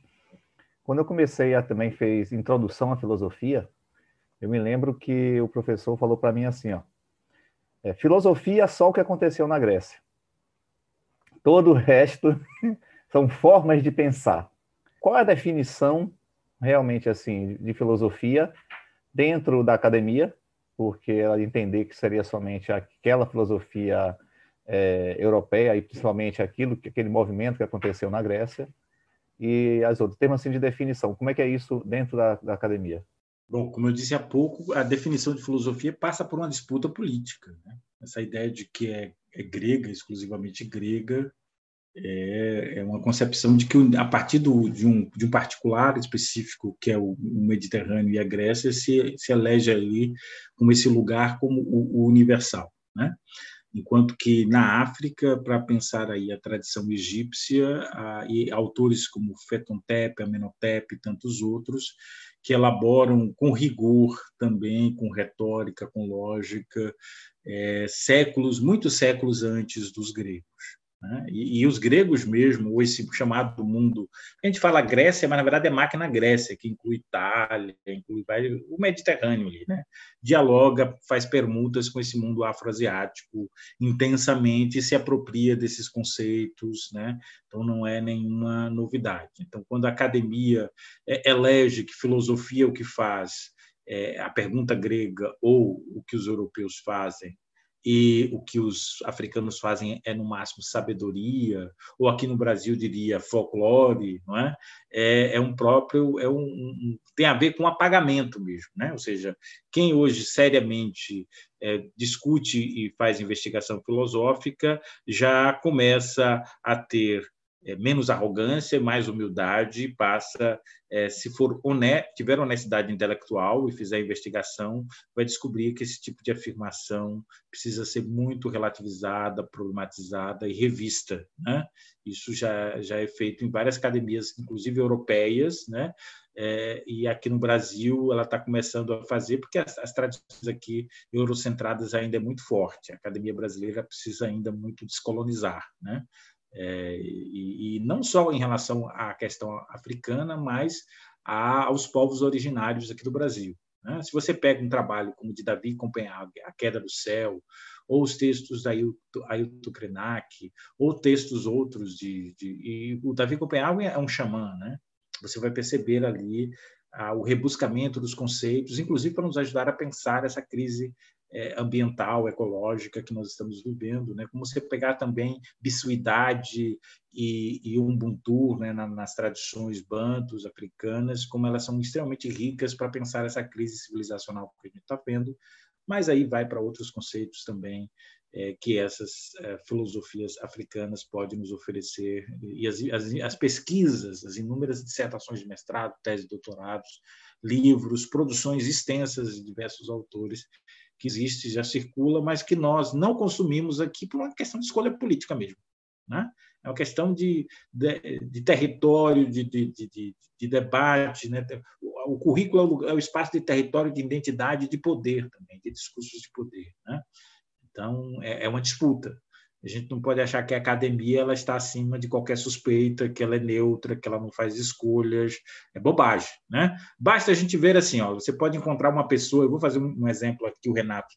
Quando eu comecei a também fez introdução à filosofia, eu me lembro que o professor falou para mim assim, ó, é, filosofia é só o que aconteceu na Grécia. Todo o resto <laughs> são formas de pensar. Qual é a definição realmente assim de filosofia dentro da academia porque ela entender que seria somente aquela filosofia é, europeia e principalmente aquilo, aquele movimento que aconteceu na Grécia e as outras. Termos assim de definição, como é que é isso dentro da, da academia? Bom, como eu disse há pouco, a definição de filosofia passa por uma disputa política. Né? Essa ideia de que é, é grega, exclusivamente grega, é, é uma concepção de que a partir do, de, um, de um particular específico que é o, Mediterrâneo e a Grécia se, se elege ali como esse lugar como o, o universal, né? enquanto que na África, para pensar aí a tradição egípcia, a, e autores como Fetontep, Amenhotep e tantos outros, que elaboram com rigor também, com retórica, com lógica, é, séculos, muitos séculos antes dos gregos. Né? E, e, os gregos mesmo, ou esse chamado mundo, a gente fala Grécia, mas na verdade é máquina Grécia, que inclui Itália, inclui o Mediterrâneo ali, né? dialoga, faz permutas com esse mundo afroasiático intensamente se apropria desses conceitos, né? então não é nenhuma novidade. Então, quando a academia é, elege que filosofia é o que faz, é, a pergunta grega ou o que os europeus fazem e o que os africanos fazem é no máximo sabedoria ou aqui no Brasil diria folclore não é? É, é um próprio é um, um, tem a ver com apagamento mesmo né? Ou seja quem hoje seriamente é, discute e faz investigação filosófica já começa a ter é, menos arrogância, mais humildade, passa, é, se for honesto, tiver honestidade intelectual e fizer investigação, vai descobrir que esse tipo de afirmação precisa ser muito relativizada, problematizada e revista. Né? Isso já, já é feito em várias academias, inclusive europeias, né? É, e aqui no Brasil ela está começando a fazer, porque as, as, tradições aqui eurocentradas ainda é muito forte. A academia brasileira precisa ainda muito descolonizar, né? É, e, e, não só em relação à questão africana, mas a, aos povos originários aqui do Brasil. Né? Se você pega um trabalho como o de Davi Copenhague, A Queda do Céu, ou os textos da Ailton Krenak, ou textos outros de, de, o Davi Copenhague é um xamã, né? Você vai perceber ali ah, o rebuscamento dos conceitos, inclusive para nos ajudar a pensar essa crise ambiental, ecológica que nós estamos vivendo, né? Como você pegar também bisuidade e, e Ubuntu, né? Na, nas tradições bantus africanas, como elas são extremamente ricas para pensar essa crise civilizacional que a gente está vendo, mas aí vai para outros conceitos também é, que essas é, filosofias africanas podem nos oferecer e as, as, as, pesquisas, as inúmeras dissertações de mestrado, tese doutorados, livros, produções extensas de diversos autores que existe, já circula, mas que nós não consumimos aqui por uma questão de escolha política mesmo. Né? É uma questão de, de, de território, de, de, de, debate. Né? O currículo é o, é o, espaço de território, de identidade, de poder também, de discursos de poder. Né? Então, é, é uma disputa. A gente não pode achar que a academia ela está acima de qualquer suspeita, que ela é neutra, que ela não faz escolhas. É bobagem, né? Basta a gente ver assim, ó, você pode encontrar uma pessoa, eu vou fazer um exemplo aqui o Renato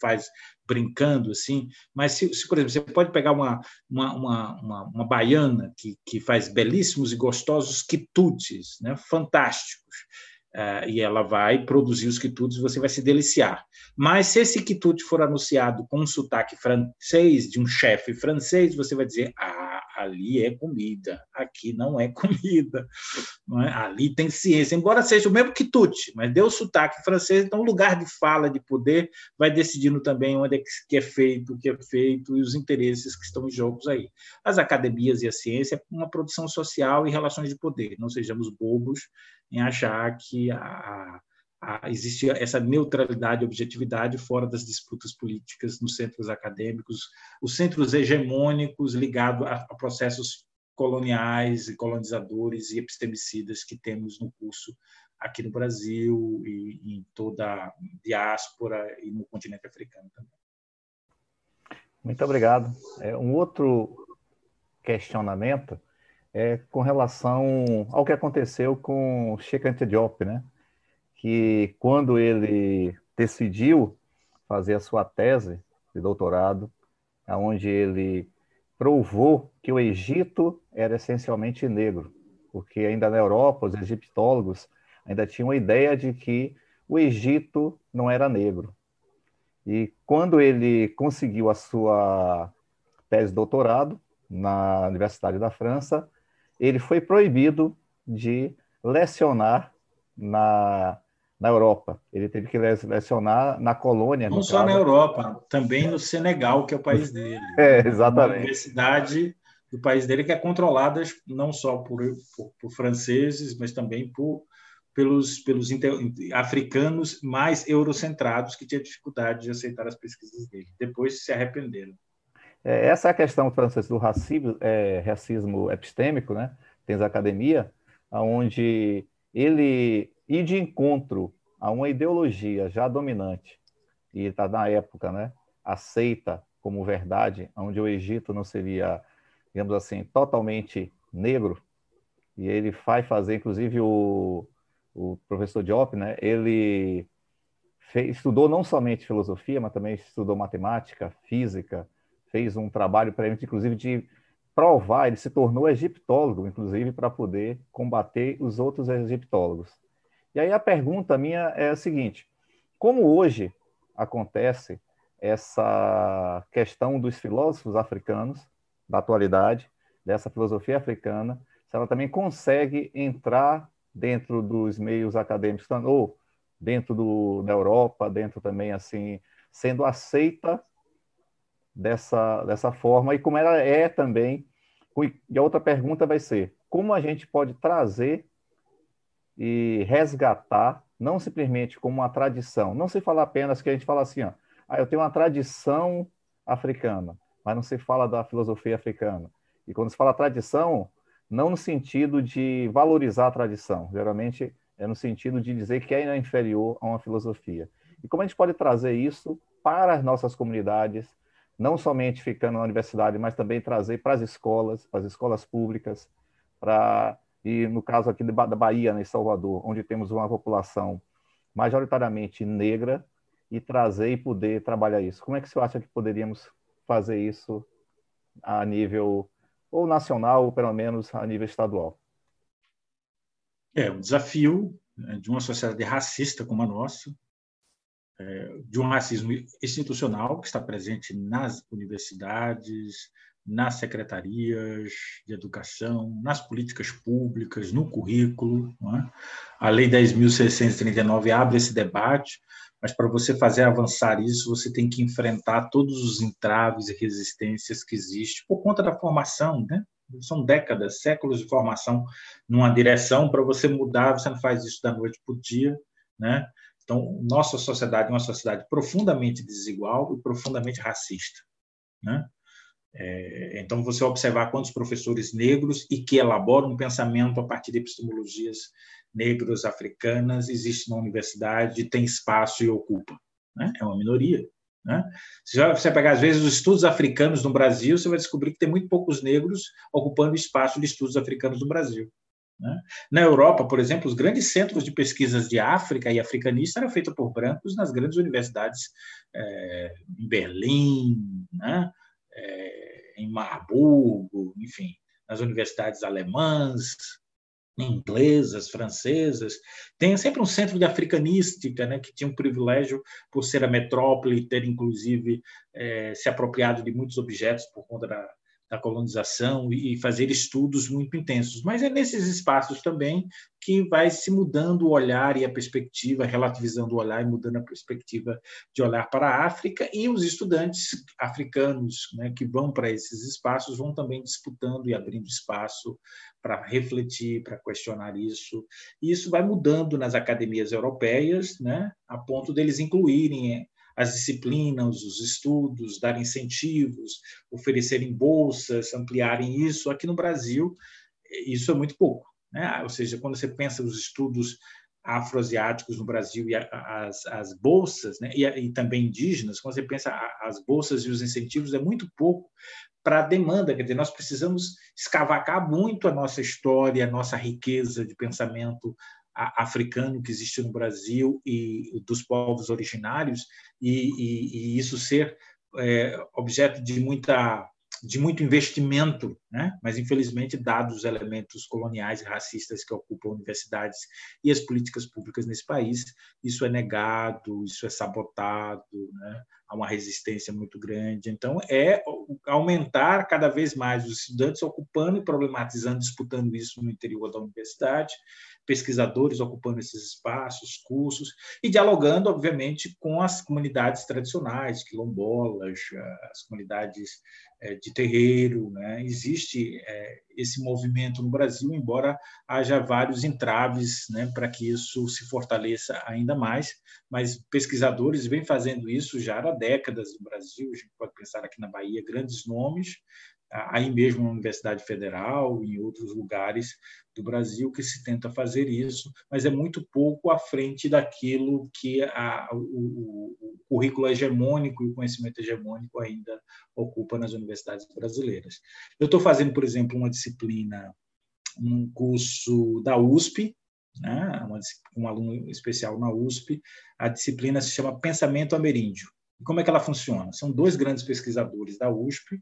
faz brincando assim, mas se, se por exemplo, você pode pegar uma, uma, uma, uma, uma baiana que, que faz belíssimos e gostosos quitutes, né? fantásticos, Uh, e ela vai produzir os quitutes e você vai se deliciar. Mas se esse quitute for anunciado com um sotaque francês, de um chefe francês, você vai dizer: ah, ali é comida, aqui não é <laughs> comida. Não é? Ali tem ciência, embora seja o mesmo quitute, mas deu sotaque francês, então o lugar de fala, de poder, vai decidindo também onde é que é feito, o que é feito e os interesses que estão em jogos aí. As academias e a ciência é uma produção social e relações de poder, não sejamos bobos em achar que a, existe essa neutralidade, objetividade fora das disputas políticas nos centros acadêmicos, os centros hegemônicos ligados a, a processos coloniais e colonizadores e epistemicidas que temos no curso aqui no Brasil e em toda a diáspora e no continente africano também. Muito obrigado. É, um outro questionamento é com relação ao que aconteceu com Sheikh Diop, né? Que quando ele decidiu fazer a sua tese de doutorado, onde ele provou que o Egito era essencialmente negro, porque ainda na Europa os egiptólogos ainda tinham a ideia de que o Egito não era negro. E quando ele conseguiu a sua tese de doutorado na Universidade da França, ele foi proibido de lecionar na, na Europa. Ele teve que lecionar na colônia. Não só caso. na Europa, também no Senegal, que é o país dele. <laughs> É, exatamente. Uma universidade do país dele que é controlada não só por, por, por franceses, mas também por, pelos, pelos inter, africanos mais eurocentrados que tinham dificuldade de aceitar as pesquisas dele. Depois se arrependeram. É, essa é a questão, Francis, do racismo, é, racismo epistêmico, né? Tens a academia, onde ele ir de encontro a uma ideologia já dominante, e está na época, né? Aceita como verdade, onde o Egito não seria, digamos assim, totalmente negro, e ele vai fazer, inclusive, o, o professor Diop, né? Ele fez, estudou não somente filosofia, mas também estudou matemática, física, fez um trabalho para ele, inclusive, de provar, ele se tornou egiptólogo, inclusive, para poder combater os outros egiptólogos. E aí a pergunta minha é a seguinte: como hoje acontece essa questão dos filósofos africanos da atualidade, dessa filosofia africana, se ela também consegue entrar dentro dos meios acadêmicos, ou dentro do, da Europa, dentro também assim, sendo aceita dessa, dessa forma e como ela é também. E a outra pergunta vai ser: como a gente pode trazer e resgatar, não simplesmente como uma tradição, não se fala apenas que a gente fala assim, ó, ah, eu tenho uma tradição africana, mas não se fala da filosofia africana. E quando se fala tradição, não no sentido de valorizar a tradição, geralmente é no sentido de dizer que é inferior a uma filosofia. E como a gente pode trazer isso para as nossas comunidades, não somente ficando na universidade, mas também trazer para as escolas, para as escolas públicas, para e no caso aqui da Bahia, né, em Salvador, onde temos uma população majoritariamente negra, e trazer e poder trabalhar isso. Como é que você acha que poderíamos fazer isso a nível ou nacional, ou pelo menos a nível estadual? É um desafio né, de uma sociedade racista como a nossa, de um racismo institucional que está presente nas universidades, nas secretarias de educação, nas políticas públicas, no currículo. É? A Lei 10.639 abre esse debate, mas para você fazer avançar isso, você tem que enfrentar todos os entraves e resistências que existem por conta da formação, né? São décadas, séculos de formação numa direção. Para você mudar, você não faz isso da noite para o dia, né? Então, nossa sociedade é uma sociedade profundamente desigual e profundamente racista. Né? É, então, você observar quantos professores negros e que elaboram um pensamento a partir de epistemologias negros africanas existe na universidade, tem espaço e ocupa. Né? É uma minoria. Né? Se você pegar, às vezes, os estudos africanos no Brasil, você vai descobrir que tem muito poucos negros ocupando espaço de estudos africanos no Brasil. Né? Na Europa, por exemplo, os grandes centros de pesquisas de África e africanista eram feitos por brancos nas grandes universidades, é, em Berlim, né? é, em Marburgo, enfim, nas universidades alemãs, inglesas, francesas, tem sempre um centro de africanística, né, que tinha um privilégio por ser a metrópole, ter inclusive é, se apropriado de muitos objetos por conta da, da colonização e fazer estudos muito intensos. Mas é nesses espaços também que vai se mudando o olhar e a perspectiva, relativizando o olhar e mudando a perspectiva de olhar para a África, e os estudantes africanos né, que vão para esses espaços vão também disputando e abrindo espaço para refletir, para questionar isso. E isso vai mudando nas academias europeias, né, a ponto deles incluírem as disciplinas, os estudos, dar incentivos, oferecerem bolsas, ampliarem isso. Aqui no Brasil, isso é muito pouco. Né? Ou seja, quando você pensa os estudos afroasiáticos no Brasil e as, as bolsas, né? e, e, também indígenas, quando você pensa as bolsas e os incentivos, é muito pouco para a demanda. Quer dizer, nós precisamos escavacar muito a nossa história, a nossa riqueza de pensamento africano que existe no Brasil e dos povos originários e, e, e isso ser é, objeto de muita de muito investimento, né? mas infelizmente, dados os elementos coloniais e racistas que ocupam universidades e as políticas públicas nesse país, isso é negado, isso é sabotado, né? Há uma resistência muito grande. Então, é aumentar cada vez mais os estudantes ocupando e problematizando, disputando isso no interior da universidade, pesquisadores ocupando esses espaços, cursos, e dialogando, obviamente, com as comunidades tradicionais, quilombolas, as comunidades é, de terreiro. Né? Existe é, esse movimento no Brasil, embora haja vários entraves né, para que isso se fortaleça ainda mais, mas pesquisadores vêm fazendo isso já há décadas no Brasil. A gente pode pensar aqui na Bahia, grandes nomes, aí mesmo na Universidade Federal, em outros lugares do Brasil que se tenta fazer isso, mas é muito pouco à frente daquilo que a, o, o, currículo hegemônico e o conhecimento hegemônico ainda ocupa nas universidades brasileiras. Eu estou fazendo, por exemplo, uma disciplina, um curso da USP, né, um aluno especial na USP, a disciplina se chama Pensamento Ameríndio. E como é que ela funciona? São dois grandes pesquisadores da USP,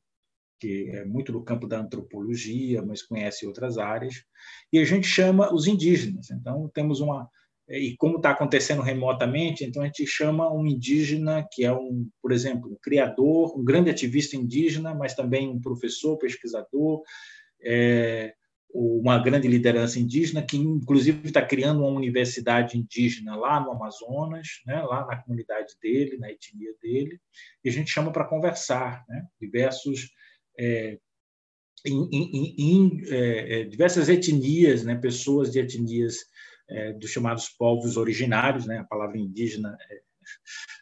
que é muito do campo da antropologia, mas conhece outras áreas, e a gente chama os indígenas. Então, temos uma. E como está acontecendo remotamente, então a gente chama um indígena que é, um, por exemplo, um criador, um grande ativista indígena, mas também um professor, pesquisador, é, uma grande liderança indígena, que inclusive está criando uma universidade indígena lá no Amazonas, né, lá na comunidade dele, na etnia dele, e a gente chama para conversar, né, diversos é, em, em, em é, é, diversas etnias, né, pessoas de etnias é, dos chamados povos originários, né, a palavra indígena é,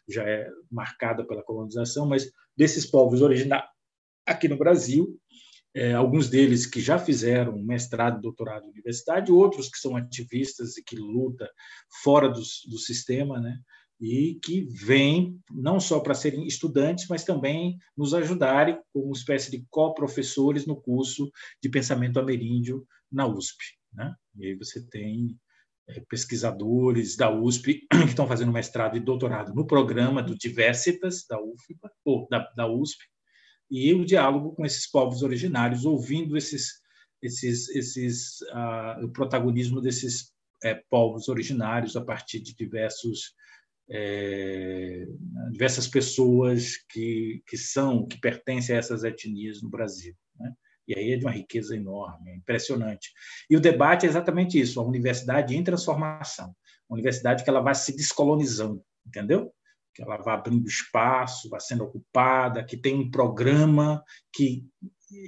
já é marcada pela colonização, mas desses povos originários aqui no Brasil, é, alguns deles que já fizeram mestrado, doutorado universidade, outros que são ativistas e que lutam fora do, do sistema, né, e que vêm não só para serem estudantes, mas também nos ajudarem como espécie de co-professores no curso de pensamento ameríndio na USP. Né? E aí você tem é, pesquisadores da USP <clears throat> que estão fazendo mestrado e doutorado no programa do Diversitas da UFBA, ou da, da USP, e o diálogo com esses povos originários, ouvindo esses, esses, esses uh, o protagonismo desses é, povos originários a partir de diversos é, diversas pessoas que, que são, que pertencem a essas etnias no Brasil. Né? E aí é de uma riqueza enorme, é impressionante. E o debate é exatamente isso, a universidade em transformação, uma universidade que ela vai se descolonizando, entendeu? Que ela vai abrindo espaço, vai sendo ocupada, que tem um programa que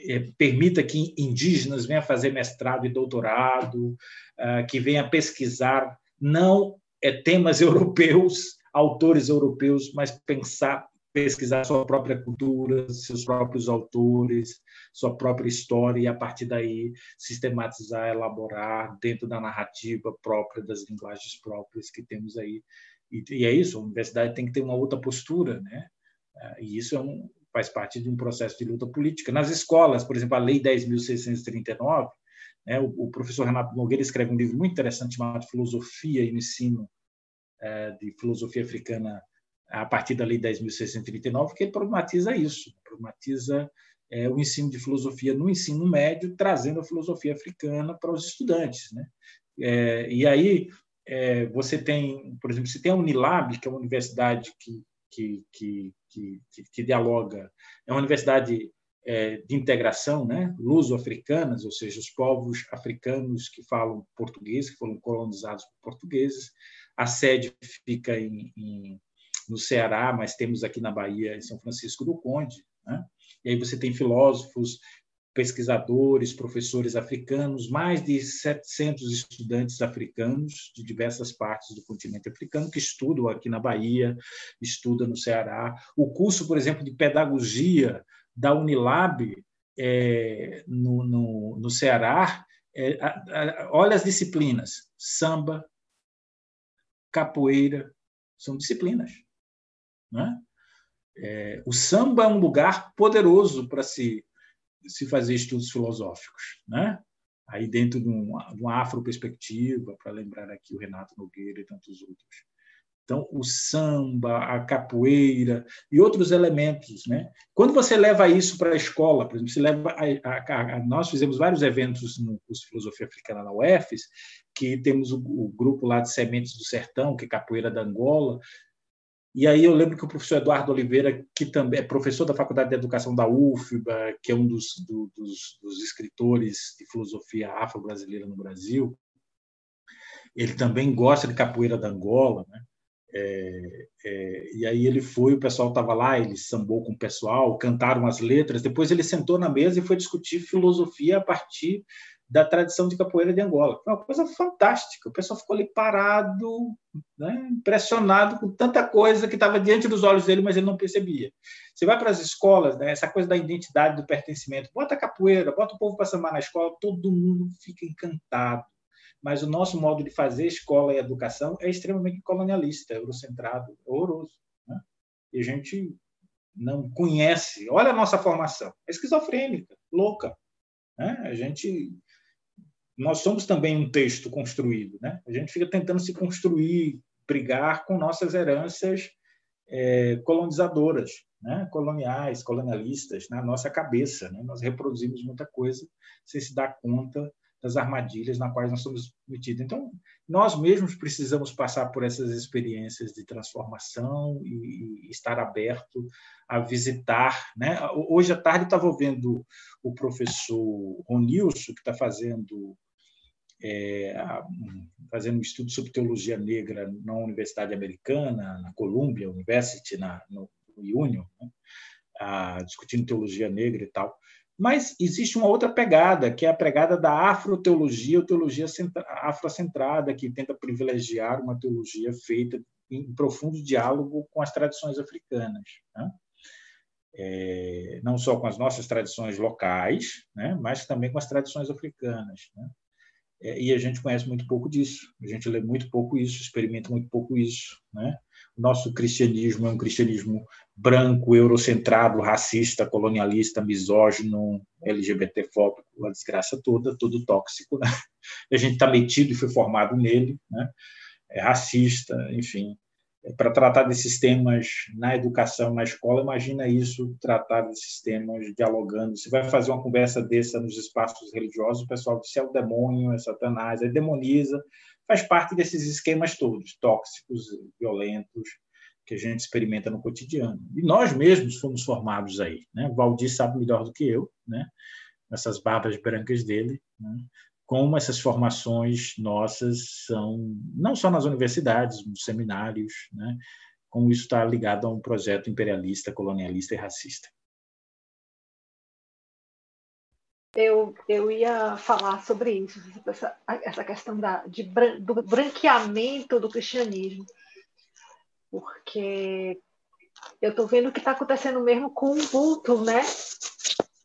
é, permita que indígenas venham fazer mestrado e doutorado, uh, que venham pesquisar não é, temas <laughs> europeus, autores europeus, mas pensar, pesquisar sua própria cultura, seus próprios autores, sua própria história e a partir daí sistematizar, elaborar dentro da narrativa própria das linguagens próprias que temos aí. E, e é isso, a universidade tem que ter uma outra postura, né? É, e isso é um, faz parte de um processo de luta política. Nas escolas, por exemplo, a Lei 10.639, né, o, o, professor Renato Nogueira escreve um livro muito interessante chamado Filosofia e Ensino é, de Filosofia Africana a partir da Lei 10.639, que ele problematiza isso, problematiza é, o ensino de filosofia no ensino médio, trazendo a filosofia africana para os estudantes. Né? É, e aí é, você tem, por exemplo, se tem a Unilab, que é uma universidade que, que, que, que, que dialoga, é uma universidade é, de integração, né, luso-africanas, ou seja, os povos africanos que falam português, que foram colonizados por portugueses. A sede fica em, em, no Ceará, mas temos aqui na Bahia, em São Francisco do Conde. Né? E aí você tem filósofos, pesquisadores, professores africanos, mais de 700 estudantes africanos de diversas partes do continente africano que estudam aqui na Bahia, estudam no Ceará. O curso, por exemplo, de pedagogia da Unilab é, no, no, no, Ceará, é, a, a, olha as disciplinas: samba, capoeira, são disciplinas. Né? É, o samba é um lugar poderoso para se, se fazer estudos filosóficos. Né? Aí, dentro de, um, uma afro-perspectiva, para lembrar aqui o Renato Nogueira e tantos outros. Então, o samba, a capoeira e outros elementos. Né? Quando você leva isso para a escola, por exemplo, você leva a, a, nós fizemos vários eventos no curso de Filosofia Africana na UFES, que temos o, o, grupo lá de Sementes do Sertão, que é Capoeira da Angola, e aí eu lembro que o professor Eduardo Oliveira, que também é professor da Faculdade de Educação da UFBA, que é um dos, do, dos, dos escritores de filosofia afro-brasileira no Brasil, ele também gosta de capoeira da Angola, né? É, é, e aí ele foi, o pessoal estava lá, ele sambou com o pessoal, cantaram as letras. Depois ele sentou na mesa e foi discutir filosofia a partir da tradição de capoeira de Angola. Foi uma coisa fantástica. O pessoal ficou ali parado, né, impressionado com tanta coisa que estava diante dos olhos dele, mas ele não percebia. Você vai para as escolas, né, essa coisa da identidade, do pertencimento, bota capoeira, bota o povo para sambar na escola, todo mundo fica encantado mas o nosso modo de fazer escola e educação é extremamente colonialista, eurocentrado, horroroso. Né? E a gente não conhece. Olha a nossa formação, é esquizofrênica, louca. Né? A gente, nós somos também um texto construído, né? A gente fica tentando se construir, brigar com nossas heranças é, colonizadoras, né? coloniais, colonialistas, na nossa cabeça. Né? Nós reproduzimos muita coisa sem se dar conta das armadilhas na quais nós somos metidos. Então, nós mesmos precisamos passar por essas experiências de transformação e, e estar aberto a visitar. Né? Hoje à tarde estava ouvindo o professor Ronilson, que está fazendo é, fazendo um estudo sobre teologia negra na Universidade Americana, na Columbia University, na, no, no Union, né? ah, discutindo teologia negra e tal. Mas existe uma outra pegada, que é a pegada da afroteologia, ou teologia afrocentrada, que tenta privilegiar uma teologia feita em profundo diálogo com as tradições africanas. Né? É, não só com as nossas tradições locais, né? mas também com as tradições africanas. Né? é, e a gente conhece muito pouco disso. A gente lê muito pouco isso, experimenta muito pouco isso, né? Nosso cristianismo é um cristianismo branco, eurocentrado, racista, colonialista, misógino, LGBTfóbico, a desgraça toda, tudo tóxico. Né? A gente está metido e foi formado nele, né? é racista, enfim. É, Para tratar desses temas na educação, na escola, imagina isso, tratar desses temas dialogando. Você vai fazer uma conversa dessa nos espaços religiosos, o pessoal diz é o demônio, é Satanás, aí demoniza, faz parte desses esquemas todos, tóxicos, violentos, que a gente experimenta no cotidiano. E nós mesmos fomos formados aí. Né? Valdir sabe melhor do que eu, né? essas barbas brancas dele, né? como essas formações nossas são, não só nas universidades, nos seminários, né? como isso está ligado a um projeto imperialista, colonialista e racista. Eu, eu ia falar sobre isso, essa, essa questão da, de, do branqueamento do cristianismo, porque eu estou vendo que está acontecendo mesmo com o Ubuntu, né?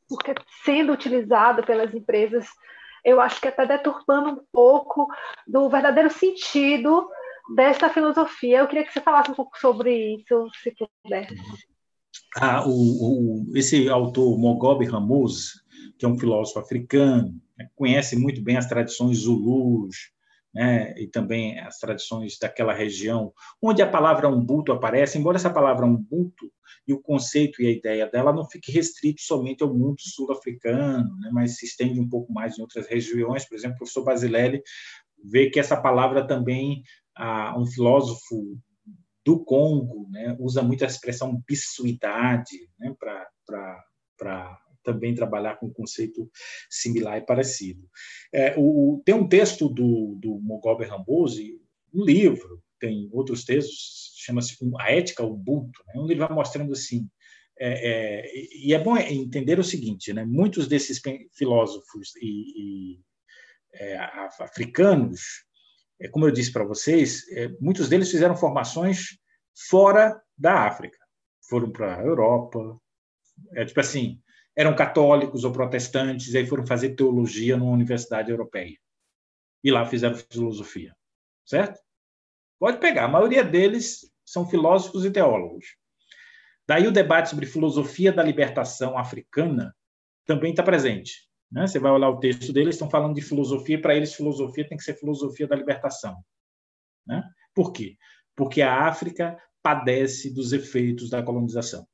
Porque sendo utilizado pelas empresas, eu acho que está deturpando um pouco do verdadeiro sentido dessa filosofia. Eu queria que você falasse um pouco sobre isso, se puder. Ah, o, o, esse autor Mogobe Ramos, que é um filósofo africano, né, conhece muito bem as tradições zulus, né, e também as tradições daquela região, onde a palavra Ubuntu aparece, embora essa palavra Ubuntu e o conceito e a ideia dela não fique restrito somente ao mundo sul-africano, né, mas se estende um pouco mais em outras regiões. Por exemplo, o professor Basilelli vê que essa palavra também, ah, um filósofo do Congo, né, usa muito a expressão bissuidade né, para também trabalhar com um conceito similar e parecido. É, o, tem um texto do, do Mogobe Rambosi, um livro, tem outros textos, chama-se A Ética Ubuntu, né, onde ele vai mostrando assim, é, é, e é bom entender o seguinte, né, muitos desses filósofos e, e é, africanos, como eu disse para vocês, é, muitos deles fizeram formações fora da África, foram para a Europa, é tipo assim, eram católicos ou protestantes, e aí foram fazer teologia numa universidade europeia. E lá fizeram filosofia. Certo? Pode pegar, a maioria deles são filósofos e teólogos. Daí o debate sobre filosofia da libertação africana também está presente. Né? Você vai olhar o texto deles, estão falando de filosofia, para eles filosofia tem que ser filosofia da libertação. Né? Por quê? Porque a África padece dos efeitos da colonização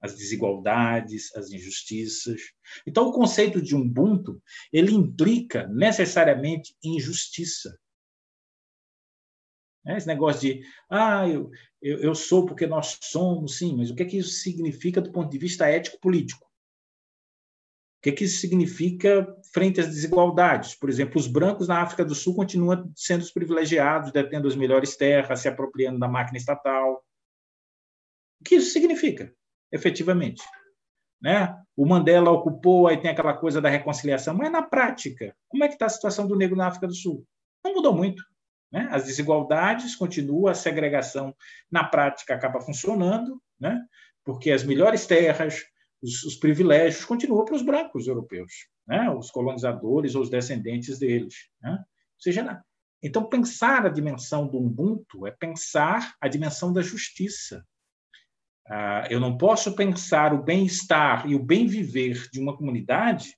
as desigualdades, as injustiças. Então, o conceito de Ubuntu ele implica necessariamente injustiça. É esse negócio de, ah, eu, eu, eu, sou porque nós somos, sim, mas o que é que isso significa do ponto de vista ético-político? O que que isso significa frente às desigualdades? Por exemplo, os brancos na África do Sul continuam sendo os privilegiados, detendo as melhores terras, se apropriando da máquina estatal. O que isso significa? efetivamente. Né? O Mandela ocupou, aí tem aquela coisa da reconciliação, mas na prática, como é que está a situação do negro na África do Sul? Não mudou muito. Né? As desigualdades continuam, a segregação na prática acaba funcionando, né? porque as melhores terras, os, os privilégios continuam para os brancos europeus, né? os colonizadores ou os descendentes deles. Né? Ou seja, então pensar a dimensão do Ubuntu é pensar a dimensão da justiça, ah, eu não posso pensar o bem-estar e o bem-viver de uma comunidade,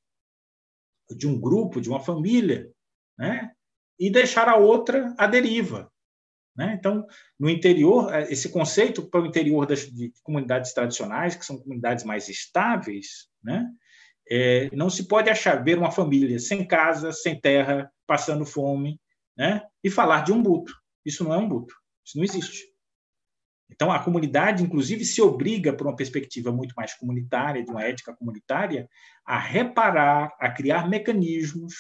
de um grupo, de uma família, né? e deixar a outra à deriva. Né? Então, no interior, eh, esse conceito para o interior das de comunidades tradicionais, que são comunidades mais estáveis, né? É, não se pode achar ver uma família sem casa, sem terra, passando fome, né? e falar de um buto. Isso não é um buto. Isso não existe. Então, a comunidade, inclusive, se obriga, por uma perspectiva muito mais comunitária, de uma ética comunitária, a reparar, a criar mecanismos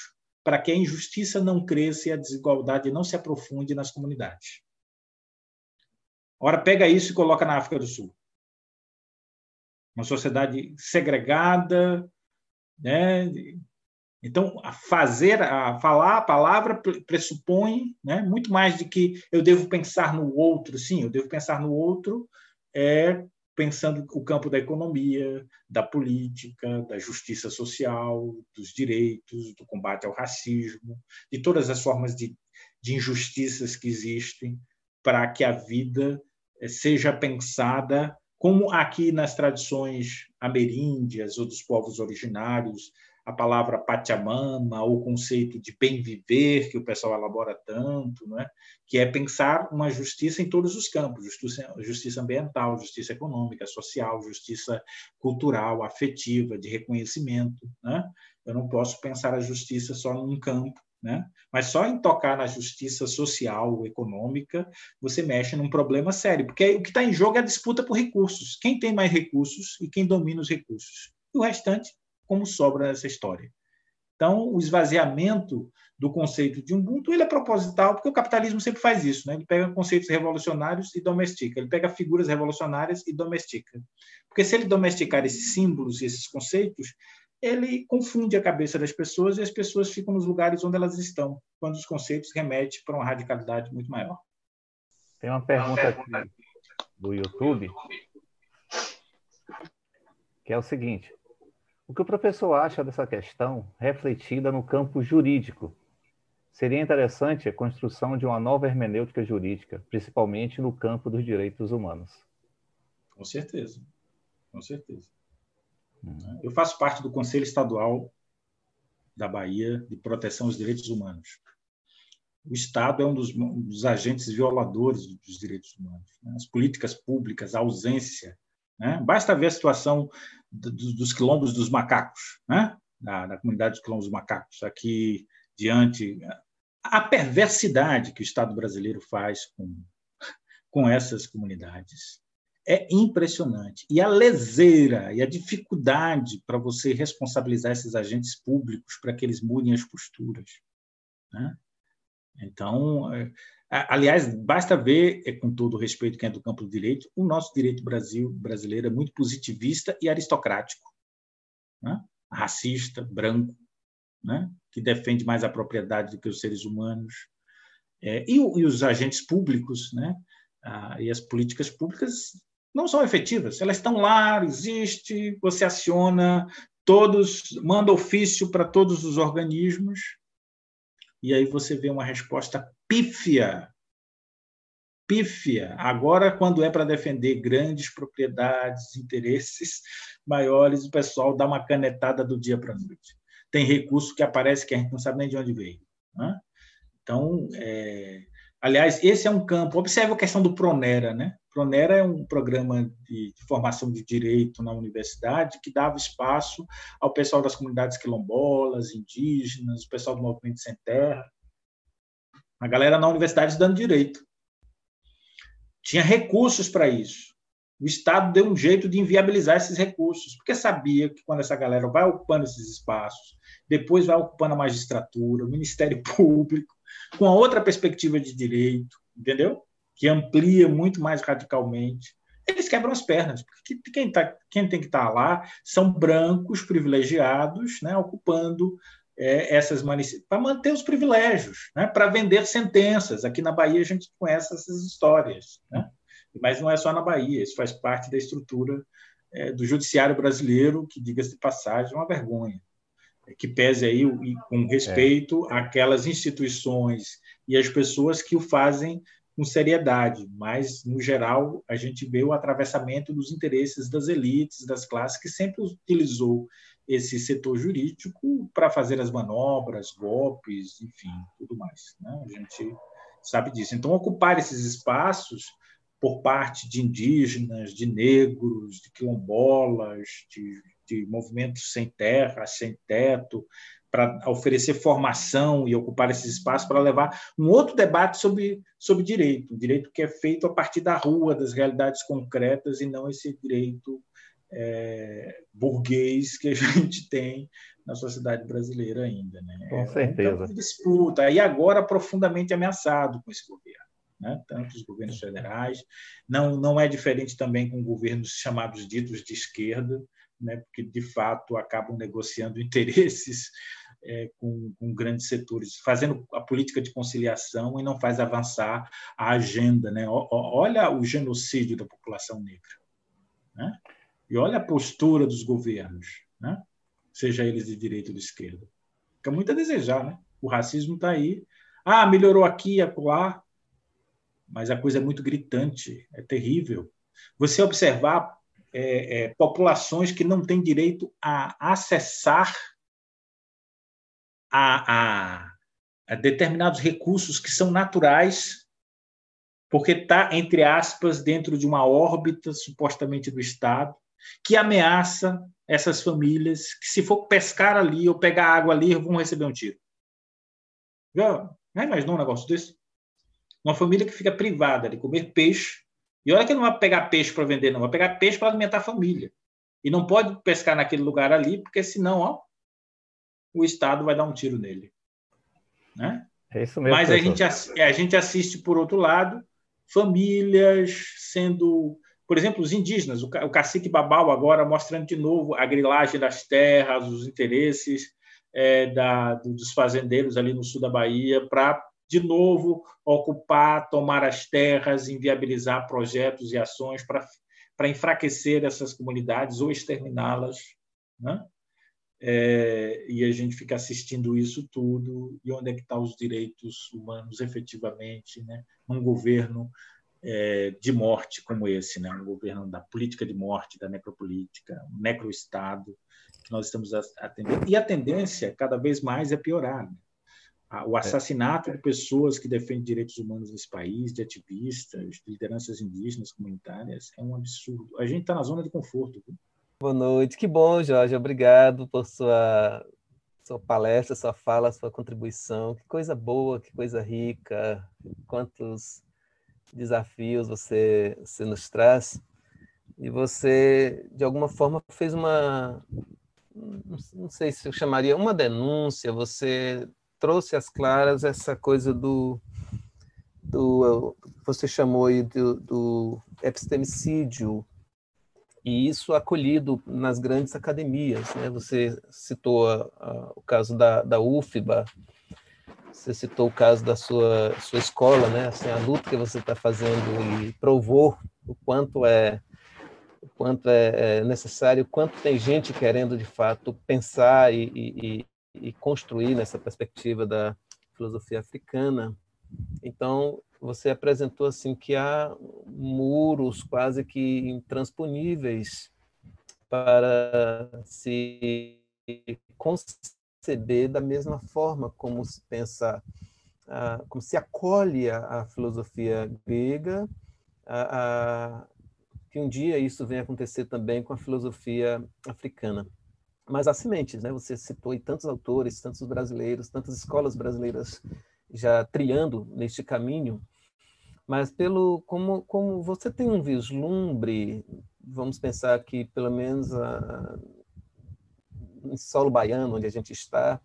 para que a injustiça não cresça e a desigualdade não se aprofunde nas comunidades. Ora, pega isso e coloca na África do Sul. Uma sociedade segregada, né, então, a fazer, a falar a palavra pressupõe né, muito mais de que eu devo pensar no outro, sim, eu devo pensar no outro é, pensando o campo da economia, da política, da justiça social, dos direitos, do combate ao racismo, de todas as formas de, de injustiças que existem, para que a vida eh, seja pensada como aqui nas tradições ameríndias ou dos povos originários, a palavra Pachamama, o conceito de bem viver, que o pessoal elabora tanto, não é? que é pensar uma justiça em todos os campos: justiça, justiça ambiental, justiça econômica, social, justiça cultural, afetiva, de reconhecimento. Né? Eu não posso pensar a justiça só num campo. Né? Mas só em tocar na justiça social, econômica, você mexe num problema sério, porque o que está em jogo é a disputa por recursos. Quem tem mais recursos e quem domina os recursos. E o restante como sobra nessa história. Então, o esvaziamento do conceito de Ubuntu ele é proposital, porque o capitalismo sempre faz isso. Né? Ele pega conceitos revolucionários e domestica. Ele pega figuras revolucionárias e domestica. Porque se ele domesticar esses símbolos e esses conceitos, ele confunde a cabeça das pessoas e as pessoas ficam nos lugares onde elas estão, quando os conceitos remetem para uma radicalidade muito maior. Tem uma pergunta aqui do YouTube, que é o seguinte: o que o professor acha dessa questão refletida no campo jurídico? Seria interessante a construção de uma nova hermenêutica jurídica, principalmente no campo dos direitos humanos. Com certeza, com certeza. Hum. Eu faço parte do Conselho Estadual da Bahia de Proteção aos Direitos Humanos. O Estado é um dos, um dos agentes violadores dos direitos humanos. Né? As políticas públicas, a ausência né? Basta ver a situação dos quilombos dos macacos, né? da, da comunidade dos quilombos dos macacos, aqui diante. A perversidade que o Estado brasileiro faz com, com essas comunidades é impressionante. E a leseira e a dificuldade para você responsabilizar esses agentes públicos para que eles mudem as posturas. Né? Então, é, Aliás, basta ver, é, com todo respeito quem é do campo do direito, o nosso direito Brasil, brasileiro é muito positivista e aristocrático, né? racista, branco, né? que defende mais a propriedade do que os seres humanos. É, e, e, os agentes públicos né? Ah, e as políticas públicas não são efetivas, elas estão lá, existe, você aciona, todos, manda ofício para todos os organismos, e aí você vê uma resposta pífia. Pífia. Agora, quando é para defender grandes propriedades, interesses maiores, o pessoal dá uma canetada do dia para a noite. Tem recurso que aparece que a gente não sabe nem de onde veio. Né? Então, é... aliás, esse é um campo. Observe a questão do Pronera, né? Pronera é um programa de, de, formação de direito na universidade que dava espaço ao pessoal das comunidades quilombolas, indígenas, o pessoal do movimento sem terra, a galera na universidade estudando direito. Tinha recursos para isso. O Estado deu um jeito de inviabilizar esses recursos, porque sabia que quando essa galera vai ocupando esses espaços, depois vai ocupando a magistratura, o Ministério <laughs> Público, com a outra perspectiva de direito, entendeu? Que amplia muito mais radicalmente. Eles quebram as pernas, porque quem, tá, quem tem que estar tá lá são brancos privilegiados, né, ocupando é, essas para manter os privilégios, né? para vender sentenças. Aqui na Bahia a gente conhece essas histórias, né? mas não é só na Bahia, isso faz parte da estrutura é, do judiciário brasileiro, que, diga-se de passagem, é uma vergonha. É, que pese aí com respeito é. àquelas instituições e às pessoas que o fazem com seriedade, mas, no geral, a gente vê o atravessamento dos interesses das elites, das classes, que sempre utilizou esse setor jurídico para fazer as manobras, golpes, enfim, tudo mais. Né? A gente sabe disso. Então, ocupar esses espaços por parte de indígenas, de negros, de quilombolas, de, de movimentos sem terra, sem teto, para oferecer formação e ocupar esses espaços para levar um outro debate sobre, sobre direito, um direito que é feito a partir da rua, das realidades concretas, e não esse direito é, burguês que a <laughs> gente tem na sociedade brasileira ainda. Né? Com certeza. É um disputa, e agora profundamente ameaçado com esse governo. Né? Tanto os governos federais, não, não é diferente também com governos chamados ditos de esquerda, né? porque de fato acabam negociando <laughs> interesses é, com, com, grandes setores, fazendo a política de conciliação e não faz avançar a agenda. Né? olha o genocídio da população negra Né? E olha a postura dos governos, né? seja eles de direita ou de esquerda. Fica muito a desejar. Né? O racismo está aí. Ah, melhorou aqui acolá, mas a coisa é muito gritante, é terrível. Você observar é, é, populações que não têm direito a acessar a, a, a determinados recursos que são naturais, porque está, entre aspas, dentro de uma órbita supostamente do Estado, que ameaça essas famílias que, se for pescar ali ou pegar água ali, vão receber um tiro. Já, já imaginou um negócio desse? Uma família que fica privada de comer peixe, e olha que não vai pegar peixe para vender, não, vai pegar peixe para alimentar a família. E não pode pescar naquele lugar ali, porque senão ó, o Estado vai dar um tiro nele. Né? É isso mesmo. Mas a gente, a gente assiste, por outro lado, famílias sendo por exemplo, os indígenas, o cacique Babau agora mostrando de novo a grilagem das terras, os interesses é, da, dos fazendeiros ali no sul da Bahia para, de novo, ocupar, tomar as terras, inviabilizar projetos e ações para enfraquecer essas comunidades ou exterminá-las. Né? É, e a gente fica assistindo isso tudo, e onde é que estão tá os direitos humanos efetivamente, né? um governo de morte como esse, né? um governo da política de morte, da necropolítica, um necroestado que nós estamos atendendo. E a tendência, cada vez mais, é piorar. Né? O assassinato de pessoas que defendem direitos humanos nesse país, de ativistas, de lideranças indígenas, comunitárias, é um absurdo. A gente está na zona de conforto. Viu? Boa noite, que bom, Jorge. Obrigado por sua, sua palestra, sua fala, sua contribuição. Que coisa boa, que coisa rica. Quantos desafios você, você nos traz. E você, de alguma forma, fez uma, não sei se eu chamaria uma denúncia, você trouxe às claras essa coisa do, do você chamou aí do, do epistemicídio, e isso acolhido nas grandes academias. Né? Você citou a, a, o caso da, da UFBA, você citou o caso da sua, sua escola, né? Assim, a luta que você está fazendo e provou o quanto é o quanto é, é necessário, o quanto tem gente querendo de fato pensar e, e, e construir nessa perspectiva da filosofia africana. Então, você apresentou assim que há muros quase que intransponíveis para se conceber da mesma forma como se pensa, uh, como se acolhe a, filosofia grega, uh, uh, que um dia isso venha acontecer também com a filosofia africana. Mas há sementes, né? Você citou tantos autores, tantos brasileiros, tantas escolas brasileiras já trilhando neste caminho, mas pelo como como você tem um vislumbre, vamos pensar que pelo menos a, em solo baiano, onde a gente está,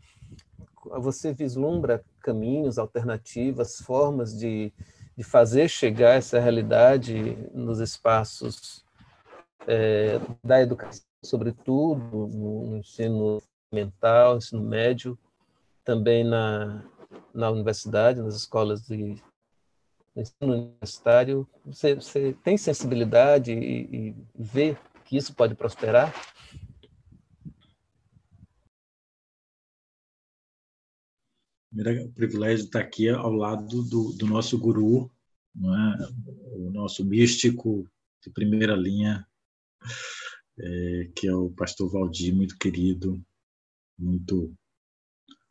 você vislumbra caminhos, alternativas, formas de, de fazer chegar essa realidade nos espaços é, da educação, sobretudo no ensino mental, ensino médio, também na, na universidade, nas escolas de ensino universitário. Você, você tem sensibilidade e, e vê que isso pode prosperar? Primeiro, o privilégio de estar aqui ao lado do, do nosso guru, é? o nosso místico de primeira linha, é, que é o pastor Valdir, muito querido, muito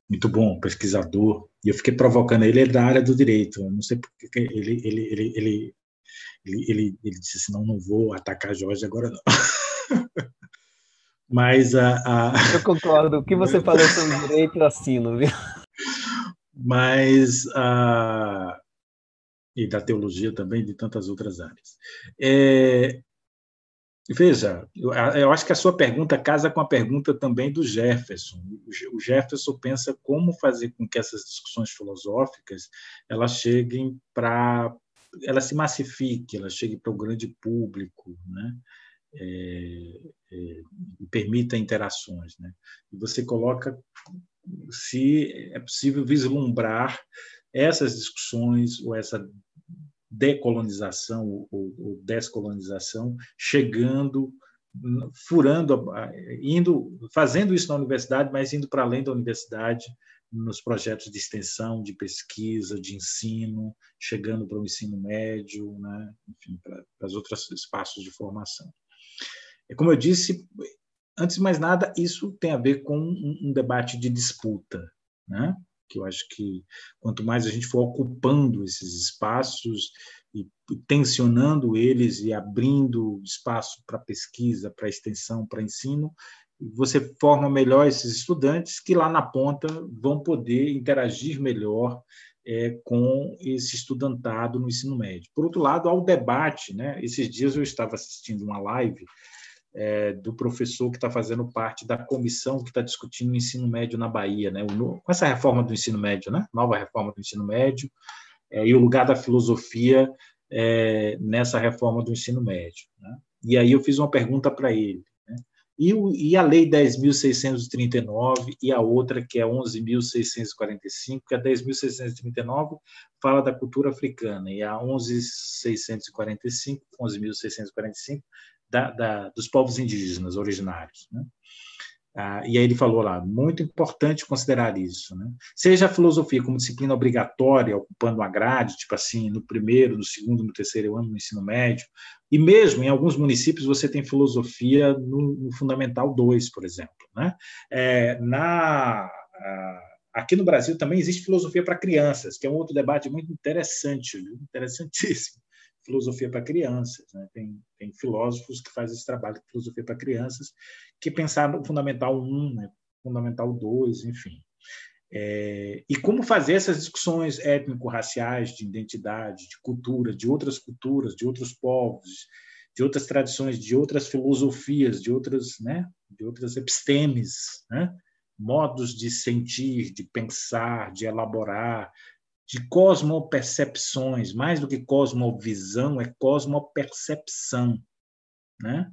muito bom, pesquisador. E eu fiquei provocando ele, ele é da área do direito. Eu não sei porque ele ele ele ele ele, ele, ele disse assim, não, não vou atacar Jorge agora não. <laughs> Mas a, a... Eu concordo. O que você <laughs> falou sobre direito, eu assino, viu? Mas ah, e da teologia também, de tantas outras áreas. É, veja, eu, eu, acho que a sua pergunta casa com a pergunta também do Jefferson. O Jefferson pensa como fazer com que essas discussões filosóficas elas cheguem para ela se massifique, ela chegue para o grande público, né? É, é, permita interações, né? E você coloca se é possível vislumbrar essas discussões ou essa decolonização ou, ou descolonização chegando furando indo fazendo isso na universidade mas indo para além da universidade nos projetos de extensão de pesquisa de ensino chegando para o ensino médio né enfim para, para os outros espaços de formação. É como eu disse antes de mais nada isso tem a ver com um, um debate de disputa né que eu acho que quanto mais a gente for ocupando esses espaços e tensionando eles e abrindo espaço para pesquisa, para extensão, para ensino, você forma melhor esses estudantes que lá na ponta vão poder interagir melhor é, com esse estudantado no ensino médio. Por outro lado, há o debate, né? Esses dias eu estava assistindo uma live é, do professor que está fazendo parte da comissão que está discutindo o ensino médio na Bahia, né? O, com essa reforma do ensino médio, né? Nova reforma do ensino médio é, e o lugar da filosofia é, nessa reforma do ensino médio. Né? E aí eu fiz uma pergunta para ele. Né? E, o, e, a Lei 10.639 e a outra, que é 11.645, que a 10.639 fala da cultura africana e a 11.645, 11.645 da, da, dos povos indígenas originários. Né? Ah, e aí ele falou lá, muito importante considerar isso. Né? Seja a filosofia como disciplina obrigatória, ocupando uma grade, tipo assim, no primeiro, no segundo, no terceiro ano no ensino médio, e mesmo em alguns municípios você tem filosofia no, no Fundamental 2, por exemplo. Né? É, na, ah, aqui no Brasil também existe filosofia para crianças, que é um outro debate muito interessante, interessantíssimo filosofia para crianças. Né? Tem, tem filósofos que fazem esse trabalho de filosofia para crianças, que pensaram no Fundamental 1, né? Fundamental 2, enfim. É, e como fazer essas discussões étnico-raciais, de identidade, de cultura, de outras culturas, de outros povos, de outras tradições, de outras filosofias, de outras, né, de outras epistemes, né, modos de sentir, de pensar, de elaborar, de cosmopercepções, mais do que cosmovisão, é cosmopercepção, né?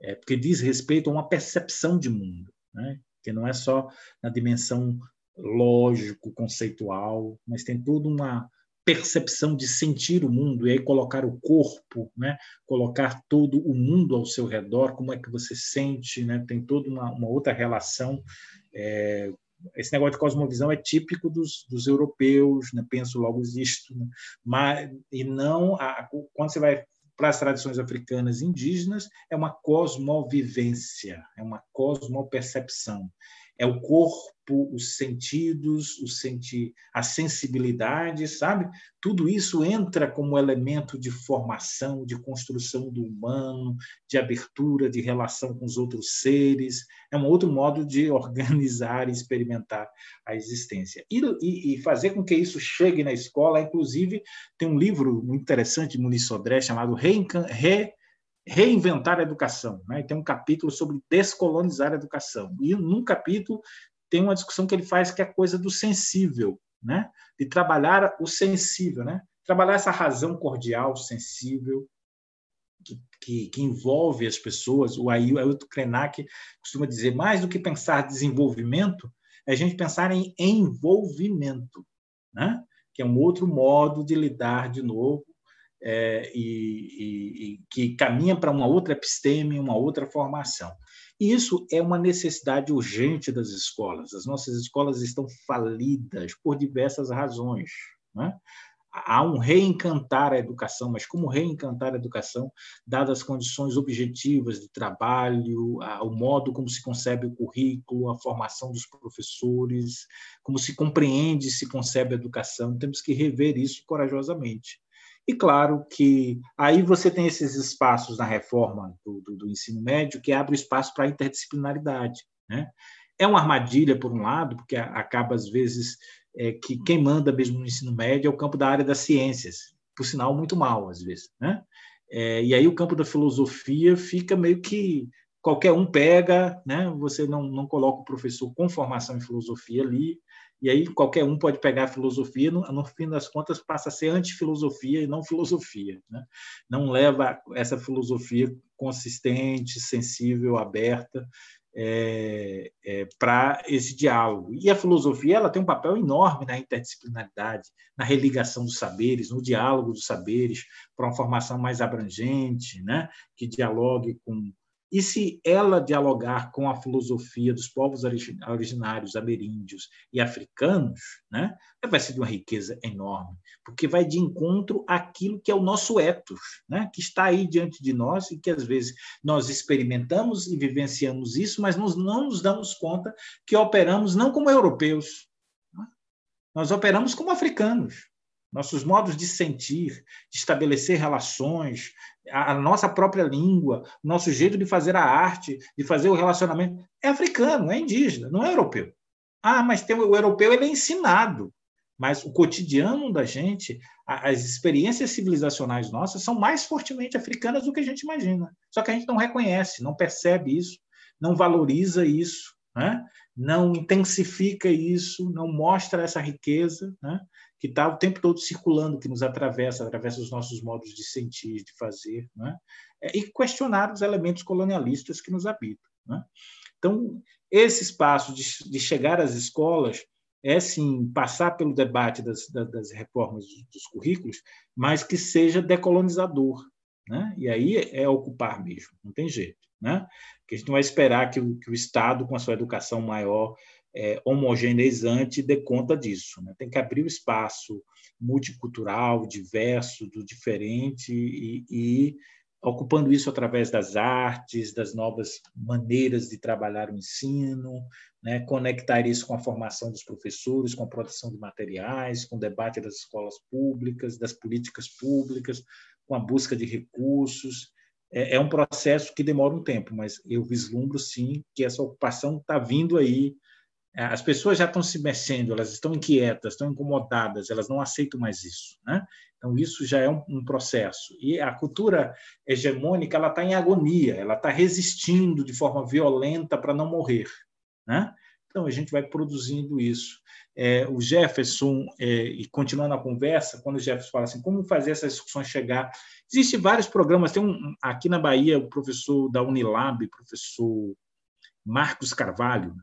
É porque diz respeito a uma percepção de mundo, né? Que não é só na dimensão lógico, conceitual, mas tem toda uma percepção de sentir o mundo e aí colocar o corpo, né? Colocar todo o mundo ao seu redor, como é que você sente, né? Tem toda uma, uma outra relação é, esse negócio de cosmovisão é típico dos, dos europeus, né? penso logo existo, né? mas e não a, quando você vai para as tradições africanas indígenas é uma cosmovivência, é uma cosmopercepção é o corpo, os sentidos, o senti a sensibilidade, sabe? Tudo isso entra como elemento de formação, de construção do humano, de abertura, de relação com os outros seres. É um outro modo de <laughs> organizar e experimentar a existência. E, e, e fazer com que isso chegue na escola, inclusive, tem um livro muito interessante de Muniz Sodré chamado Reencan Re reinventar a educação. Né? Tem um capítulo sobre descolonizar a educação. E num capítulo tem uma discussão que ele faz que é a coisa do sensível, né? de trabalhar o sensível, né? trabalhar essa razão cordial, sensível, que, que, que envolve as pessoas. O Ailton Krenak costuma dizer, mais do que pensar desenvolvimento, é a gente pensar em envolvimento, né? que é um outro modo de lidar de novo é, e, e, que caminha para uma outra episteme, uma outra formação. E isso é uma necessidade urgente das escolas. As nossas escolas estão falidas por diversas razões. Né? Há um reencantar a educação, mas como reencantar a educação, dadas as condições objetivas de trabalho, o modo como se concebe o currículo, a formação dos professores, como se compreende e se concebe a educação, temos que rever isso corajosamente. E claro que aí você tem esses espaços na reforma do, do, do ensino médio que abre espaço para a interdisciplinaridade. Né? É uma armadilha, por um lado, porque acaba, às vezes, é, que quem manda mesmo no ensino médio é o campo da área das ciências, por sinal, muito mal, às vezes. Né? É, e aí o campo da filosofia fica meio que qualquer um pega, né? você não, não coloca o professor com formação em filosofia ali, e aí qualquer um pode pegar a filosofia, no, no fim das contas passa a ser antifilosofia e não filosofia. Né? Não leva essa filosofia consistente, sensível, aberta, é, é, para esse diálogo. E a filosofia ela tem um papel enorme na interdisciplinaridade, na religação dos saberes, no diálogo dos saberes, para uma formação mais abrangente, né? que dialogue com e se ela dialogar com a filosofia dos povos originários ameríndios e africanos, né, vai ser de uma riqueza enorme, porque vai de encontro àquilo que é o nosso ethos, né, que está aí diante de nós e que às vezes nós experimentamos e vivenciamos isso, mas nós não nos damos conta que operamos não como europeus, né? nós operamos como africanos nossos modos de sentir, de estabelecer relações, a, nossa própria língua, nosso jeito de fazer a arte, de fazer o relacionamento, é africano, é indígena, não é europeu. Ah, mas tem, o europeu ele é ensinado, mas o cotidiano da gente, as experiências civilizacionais nossas são mais fortemente africanas do que a gente imagina. Só que a gente não reconhece, não percebe isso, não valoriza isso, né? não intensifica isso, não mostra essa riqueza. Né? Que está o tempo todo circulando, que nos atravessa, atravessa os nossos modos de sentir, de fazer, né? e questionar os elementos colonialistas que nos habitam. Né? Então, esse espaço de, de, chegar às escolas é, sim, passar pelo debate das, das reformas dos currículos, mas que seja decolonizador. Né? E aí é ocupar mesmo, não tem jeito. Né? Que a gente não vai esperar que o, que o Estado, com a sua educação maior, é, homogeneizante dê conta disso. Né? Tem que abrir o espaço multicultural, diverso, do diferente, e, e, ocupando isso através das artes, das novas maneiras de trabalhar o ensino, né? conectar isso com a formação dos professores, com a produção de materiais, com o debate das escolas públicas, das políticas públicas, com a busca de recursos. É, é um processo que demora um tempo, mas eu vislumbro sim que essa ocupação está vindo aí as pessoas já estão se mexendo, elas estão inquietas, estão incomodadas, elas não aceitam mais isso. Né? Então, isso já é um, um processo. E a cultura hegemônica ela está em agonia, ela está resistindo de forma violenta para não morrer. Né? Então, a gente vai produzindo isso. É, o Jefferson, é, e continuando a conversa, quando o Jefferson fala assim, como fazer essas discussões chegar? Existem vários programas, tem um, aqui na Bahia, o professor da Unilab, professor Marcos Carvalho,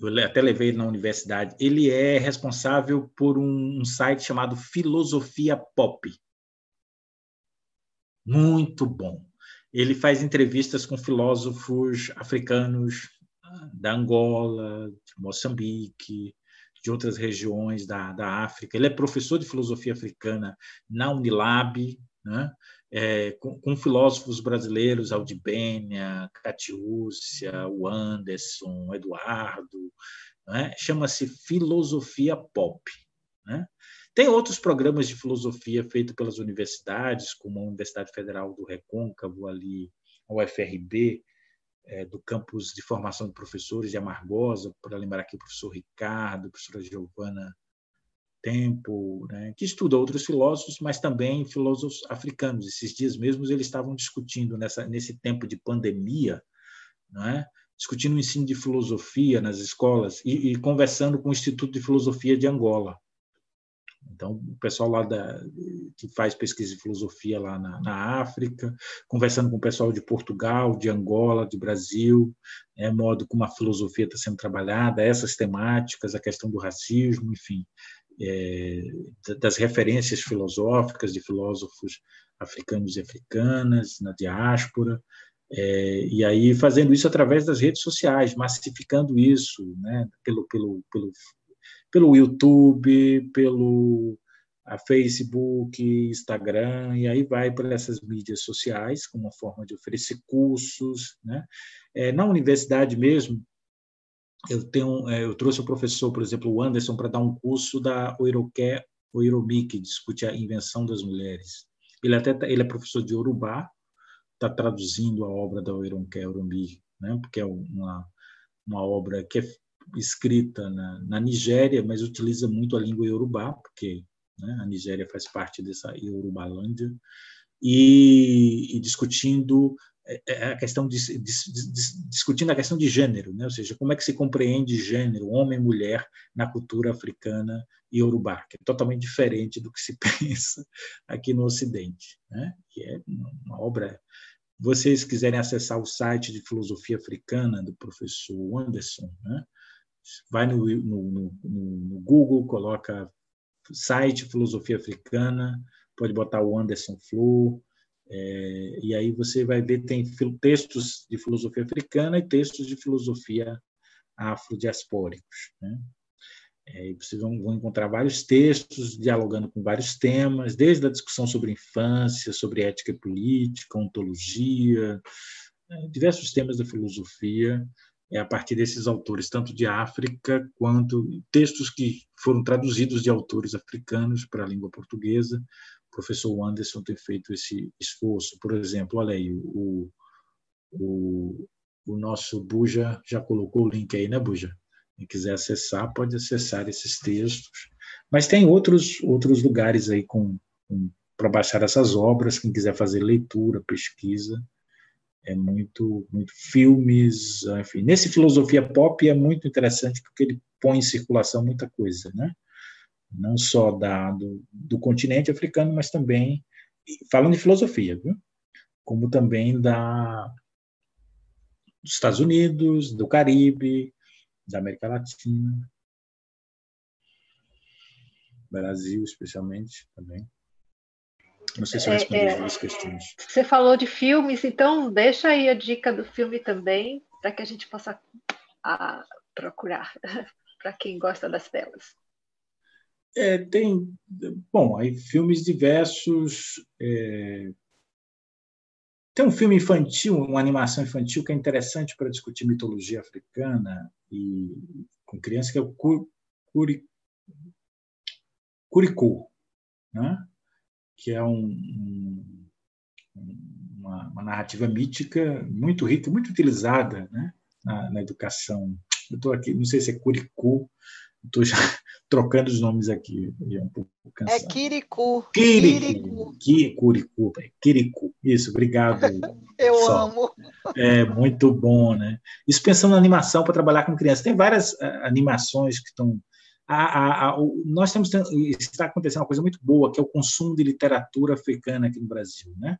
eu até levei ele na universidade, ele é responsável por um, um site chamado Filosofia Pop. Muito bom. Ele faz entrevistas com filósofos africanos da Angola, de Moçambique, de outras regiões da, da África. Ele é professor de filosofia africana na Unilab, né? É, com, com, filósofos brasileiros, Aldibênia, Catiúcia, o Anderson, Eduardo, né? chama-se Filosofia Pop. Né? Tem outros programas de filosofia feitos pelas universidades, como a Universidade Federal do Recôncavo, ali, a UFRB, é, do campus de formação de professores de Amargosa, para lembrar aqui o professor Ricardo, a professora Giovana tempo, né, que estuda outros filósofos, mas também filósofos africanos. Esses dias mesmos eles estavam discutindo nessa, nesse tempo de pandemia, é, discutindo o ensino de filosofia nas escolas e, e, conversando com o Instituto de Filosofia de Angola. Então, o pessoal lá da, que faz pesquisa de filosofia lá na, na África, conversando com o pessoal de Portugal, de Angola, de Brasil, é, modo como a filosofia está sendo trabalhada, essas temáticas, a questão do racismo, enfim é, das referências filosóficas de filósofos africanos e africanas na diáspora, é, e aí fazendo isso através das redes sociais, massificando isso, né, pelo, pelo, pelo, pelo YouTube, pelo Facebook, Instagram, e aí vai para essas mídias sociais como uma forma de oferecer cursos. Né? É, na universidade mesmo, eu tenho é, eu trouxe o professor, por exemplo, o Anderson, para dar um curso da Oiroqué Oiromi, que discute a invenção das mulheres. Ele até tá, ele é professor de Urubá, está traduzindo a obra da Oiroqué Oiromi, né? porque é uma, uma obra que é escrita na, na Nigéria, mas utiliza muito a língua Yorubá, porque né, a Nigéria faz parte dessa Yorubalândia, e, e discutindo a questão de, de, de, discutindo a questão de gênero, né? ou seja, como é que se compreende gênero, homem e mulher, na cultura africana e urubá, que é totalmente diferente do que se <laughs> pensa aqui no Ocidente. Né? Que é uma obra vocês quiserem acessar o site de filosofia africana do professor Anderson, né? vai no, no, no, no Google, coloca site Filosofia Africana, pode botar o Anderson Flow, é, e aí você vai ver tem textos de filosofia africana e textos de filosofia afrodiaspóricos. Né? É, vocês vão, vão, encontrar vários textos dialogando com vários temas, desde a discussão sobre infância, sobre ética e política, ontologia, é, diversos temas da filosofia, é a partir desses autores, tanto de África quanto textos que foram traduzidos de autores africanos para a língua portuguesa. Professor Anderson tem feito esse esforço. Por exemplo, olha aí, o, o, o nosso Buja já colocou o link aí, né, Buja? Quem quiser acessar, pode acessar esses textos. Mas tem outros, outros lugares aí com, com para baixar essas obras, quem quiser fazer leitura, pesquisa é muito, muito filmes, enfim. Nesse filosofia pop é muito interessante porque ele põe em circulação muita coisa, né? Não só da, do, do continente africano, mas também falando de filosofia, viu? Como também da dos Estados Unidos, do Caribe, da América Latina, Brasil especialmente também. Não sei se eu respondi é, as duas questões. Você falou de filmes, então deixa aí a dica do filme também, para que a gente possa a, procurar, <laughs> para quem gosta das telas. É, tem, bom, aí filmes diversos. É, tem um filme infantil, uma animação infantil que é interessante para discutir mitologia africana e com crianças, que é o Curi, Curicô, né? que é um, um, uma, uma, narrativa mítica muito rica, muito utilizada né, na, na educação. Eu estou aqui, não sei se é Curicu, estou já <laughs> trocando os nomes aqui. É, um pouco é Kiriku. Kiriku. Kiriku. Kiriku. Isso, obrigado. <laughs> Eu Só. amo. É muito bom, né? Isso pensando na animação para trabalhar com crianças. Tem várias uh, animações que estão a, a, a, nós temos está acontecendo uma coisa muito boa que é o consumo de literatura africana aqui no Brasil, né?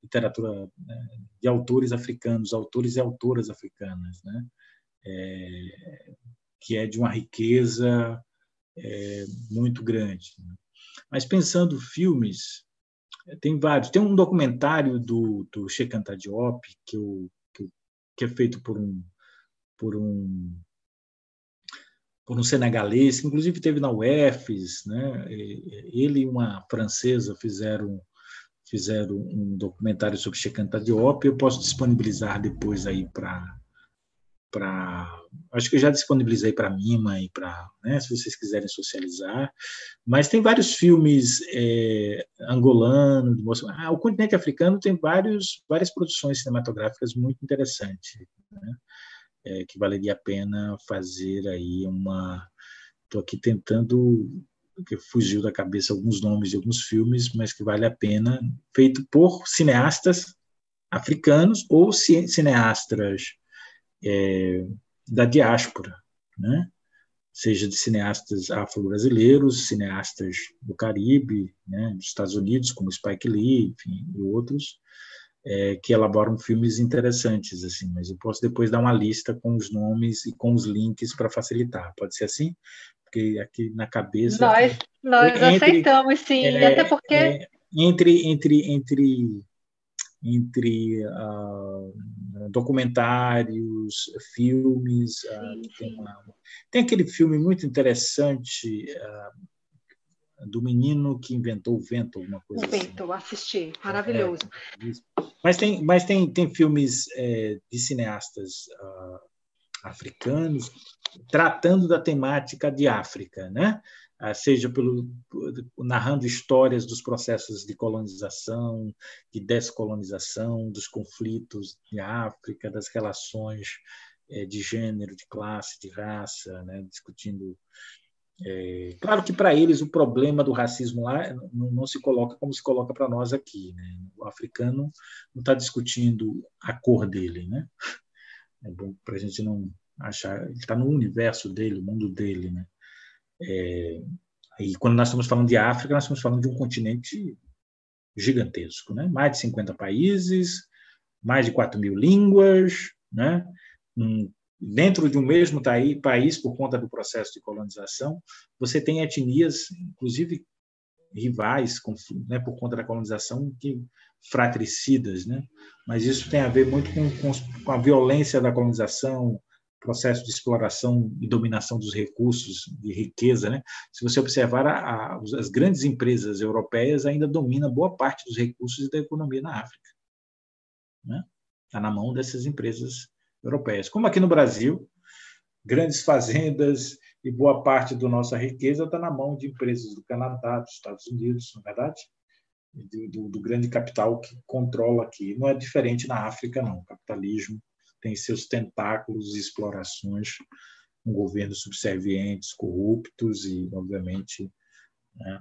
Literatura né, de autores africanos, autores e autoras africanas, né? É, que é de uma riqueza é, muito grande. Né? Mas pensando filmes, tem vários. Tem um documentário do, do Sheikh Anta Diop que, eu, que, que é feito por um por um por um senegalês, que inclusive teve na UFES, né? ele e uma francesa fizeram fizeram um documentário sobre Chekanta Diop, eu posso disponibilizar depois aí para para acho que eu já disponibilizei para Mima e para né, se vocês quiserem socializar mas tem vários filmes é, angolanos ah, o continente africano tem vários várias produções cinematográficas muito interessantes né? é, que valeria a pena fazer aí uma. Estou aqui tentando que fugiu da cabeça alguns nomes de alguns filmes, mas que vale a pena, feito por cineastas africanos ou cineastas é, da diáspora, né? seja de cineastas afro-brasileiros, cineastas do Caribe, né, dos Estados Unidos, como Spike Lee, enfim, e outros, é, que elaboram filmes interessantes, assim, mas eu posso depois dar uma lista com os nomes e com os links para facilitar. Pode ser assim? Porque aqui na cabeça. Nós, nós entre, aceitamos, sim, é, até porque. É, entre, entre, entre, entre uh, documentários, filmes. Sim, tem, uma, tem, aquele filme muito interessante. Uh, do menino que inventou o vento, alguma coisa o assim. vento, assisti, maravilhoso. É, mas tem, mas tem, tem filmes é, de cineastas uh, africanos tratando da temática de África, né? Uh, seja pelo narrando histórias dos processos de colonização, de descolonização, dos conflitos de África, das relações é, de gênero, de classe, de raça, né? discutindo é, claro que para eles o problema do racismo lá não, se coloca como se coloca para nós aqui. Né? O africano não está discutindo a cor dele. Né? É bom para a gente não achar. Ele está no universo dele, o mundo dele. Né? É, e quando nós estamos falando de África, nós estamos falando de um continente gigantesco. Né? Mais de 50 países, mais de 4 mil línguas, né? Um, dentro de um mesmo país, por conta do processo de colonização, você tem etnias, inclusive rivais, né, por conta da colonização, que fratricidas, né? Mas isso tem a ver muito com, com, com a violência da colonização, processo de exploração e dominação dos recursos de riqueza, né? Se você observar, a, a, as grandes empresas europeias ainda dominam boa parte dos recursos da economia na África, né? Está na mão dessas empresas europeias. Como aqui no Brasil, grandes fazendas e boa parte da nossa riqueza está na mão de empresas do Canadá, dos Estados Unidos, não é verdade? Do, do, do, grande capital que controla aqui. Não é diferente na África, não. O capitalismo tem seus tentáculos e explorações com governos subservientes, corruptos e, obviamente, né,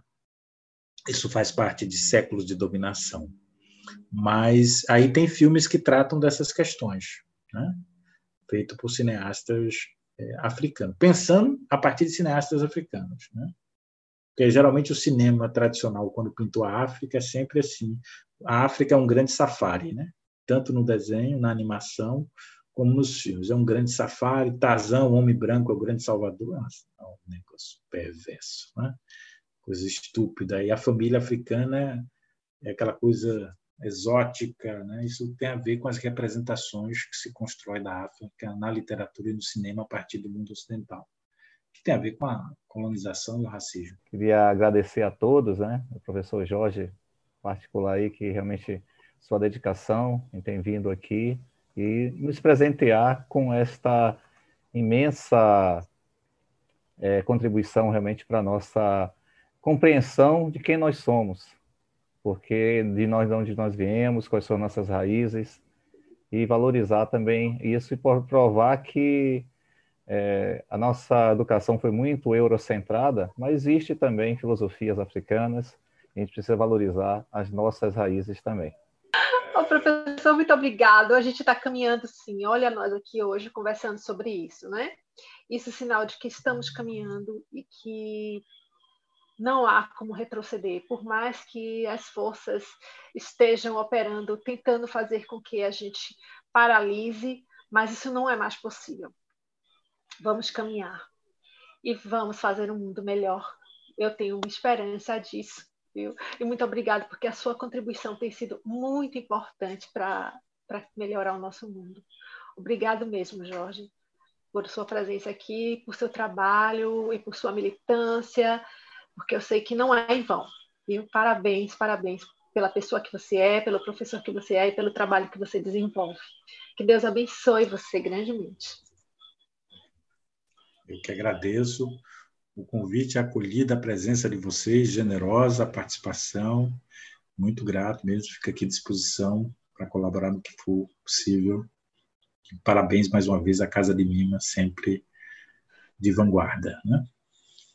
isso faz parte de séculos de dominação. Mas aí tem filmes que tratam dessas questões, né? feito por cineastas é, africanos, pensando a partir de cineastas africanos. Né? Porque geralmente o cinema tradicional, quando pintou a África, é sempre assim. A África é um grande safari, né? Tanto no desenho, na animação, como nos filmes. É um grande safari, Tarzan, o homem branco, é o grande salvador. Nossa, é um negócio perverso, né? coisa estúpida. E a família africana é aquela coisa exótica, né? isso tem a ver com as representações que se constrói da África na literatura e no cinema a partir do mundo ocidental, que tem a ver com a colonização e o racismo. Queria agradecer a todos, né? o professor Jorge, particular aí, que realmente sua dedicação em ter vindo aqui e nos presentear com esta imensa é, contribuição realmente para a nossa compreensão de quem nós somos, porque de nós de onde nós viemos, quais são nossas raízes, e valorizar também isso e provar que é, a nossa educação foi muito eurocentrada, mas existe também filosofias africanas, e a gente precisa valorizar as nossas raízes também. Professor, muito obrigado. A gente está caminhando, sim. Olha nós aqui hoje conversando sobre isso, né? Isso é sinal de que estamos caminhando e que não há como retroceder, por mais que as forças estejam operando, tentando fazer com que a gente paralise, mas isso não é mais possível. Vamos caminhar e vamos fazer um mundo melhor. Eu tenho uma esperança disso, viu? E muito obrigado, porque a sua contribuição tem sido muito importante para melhorar o nosso mundo. Obrigado mesmo, Jorge, por sua presença aqui, por seu trabalho e por sua militância porque eu sei que não é em vão. Viu? Parabéns, parabéns pela pessoa que você é, pelo professor que você é e pelo trabalho que você desenvolve. Que Deus abençoe você grandemente. Eu que agradeço o convite, a acolhida, a presença de vocês, generosa a participação. Muito grato mesmo, fica aqui à disposição para colaborar no que for possível. Parabéns mais uma vez à Casa de Mima, sempre de vanguarda. Né?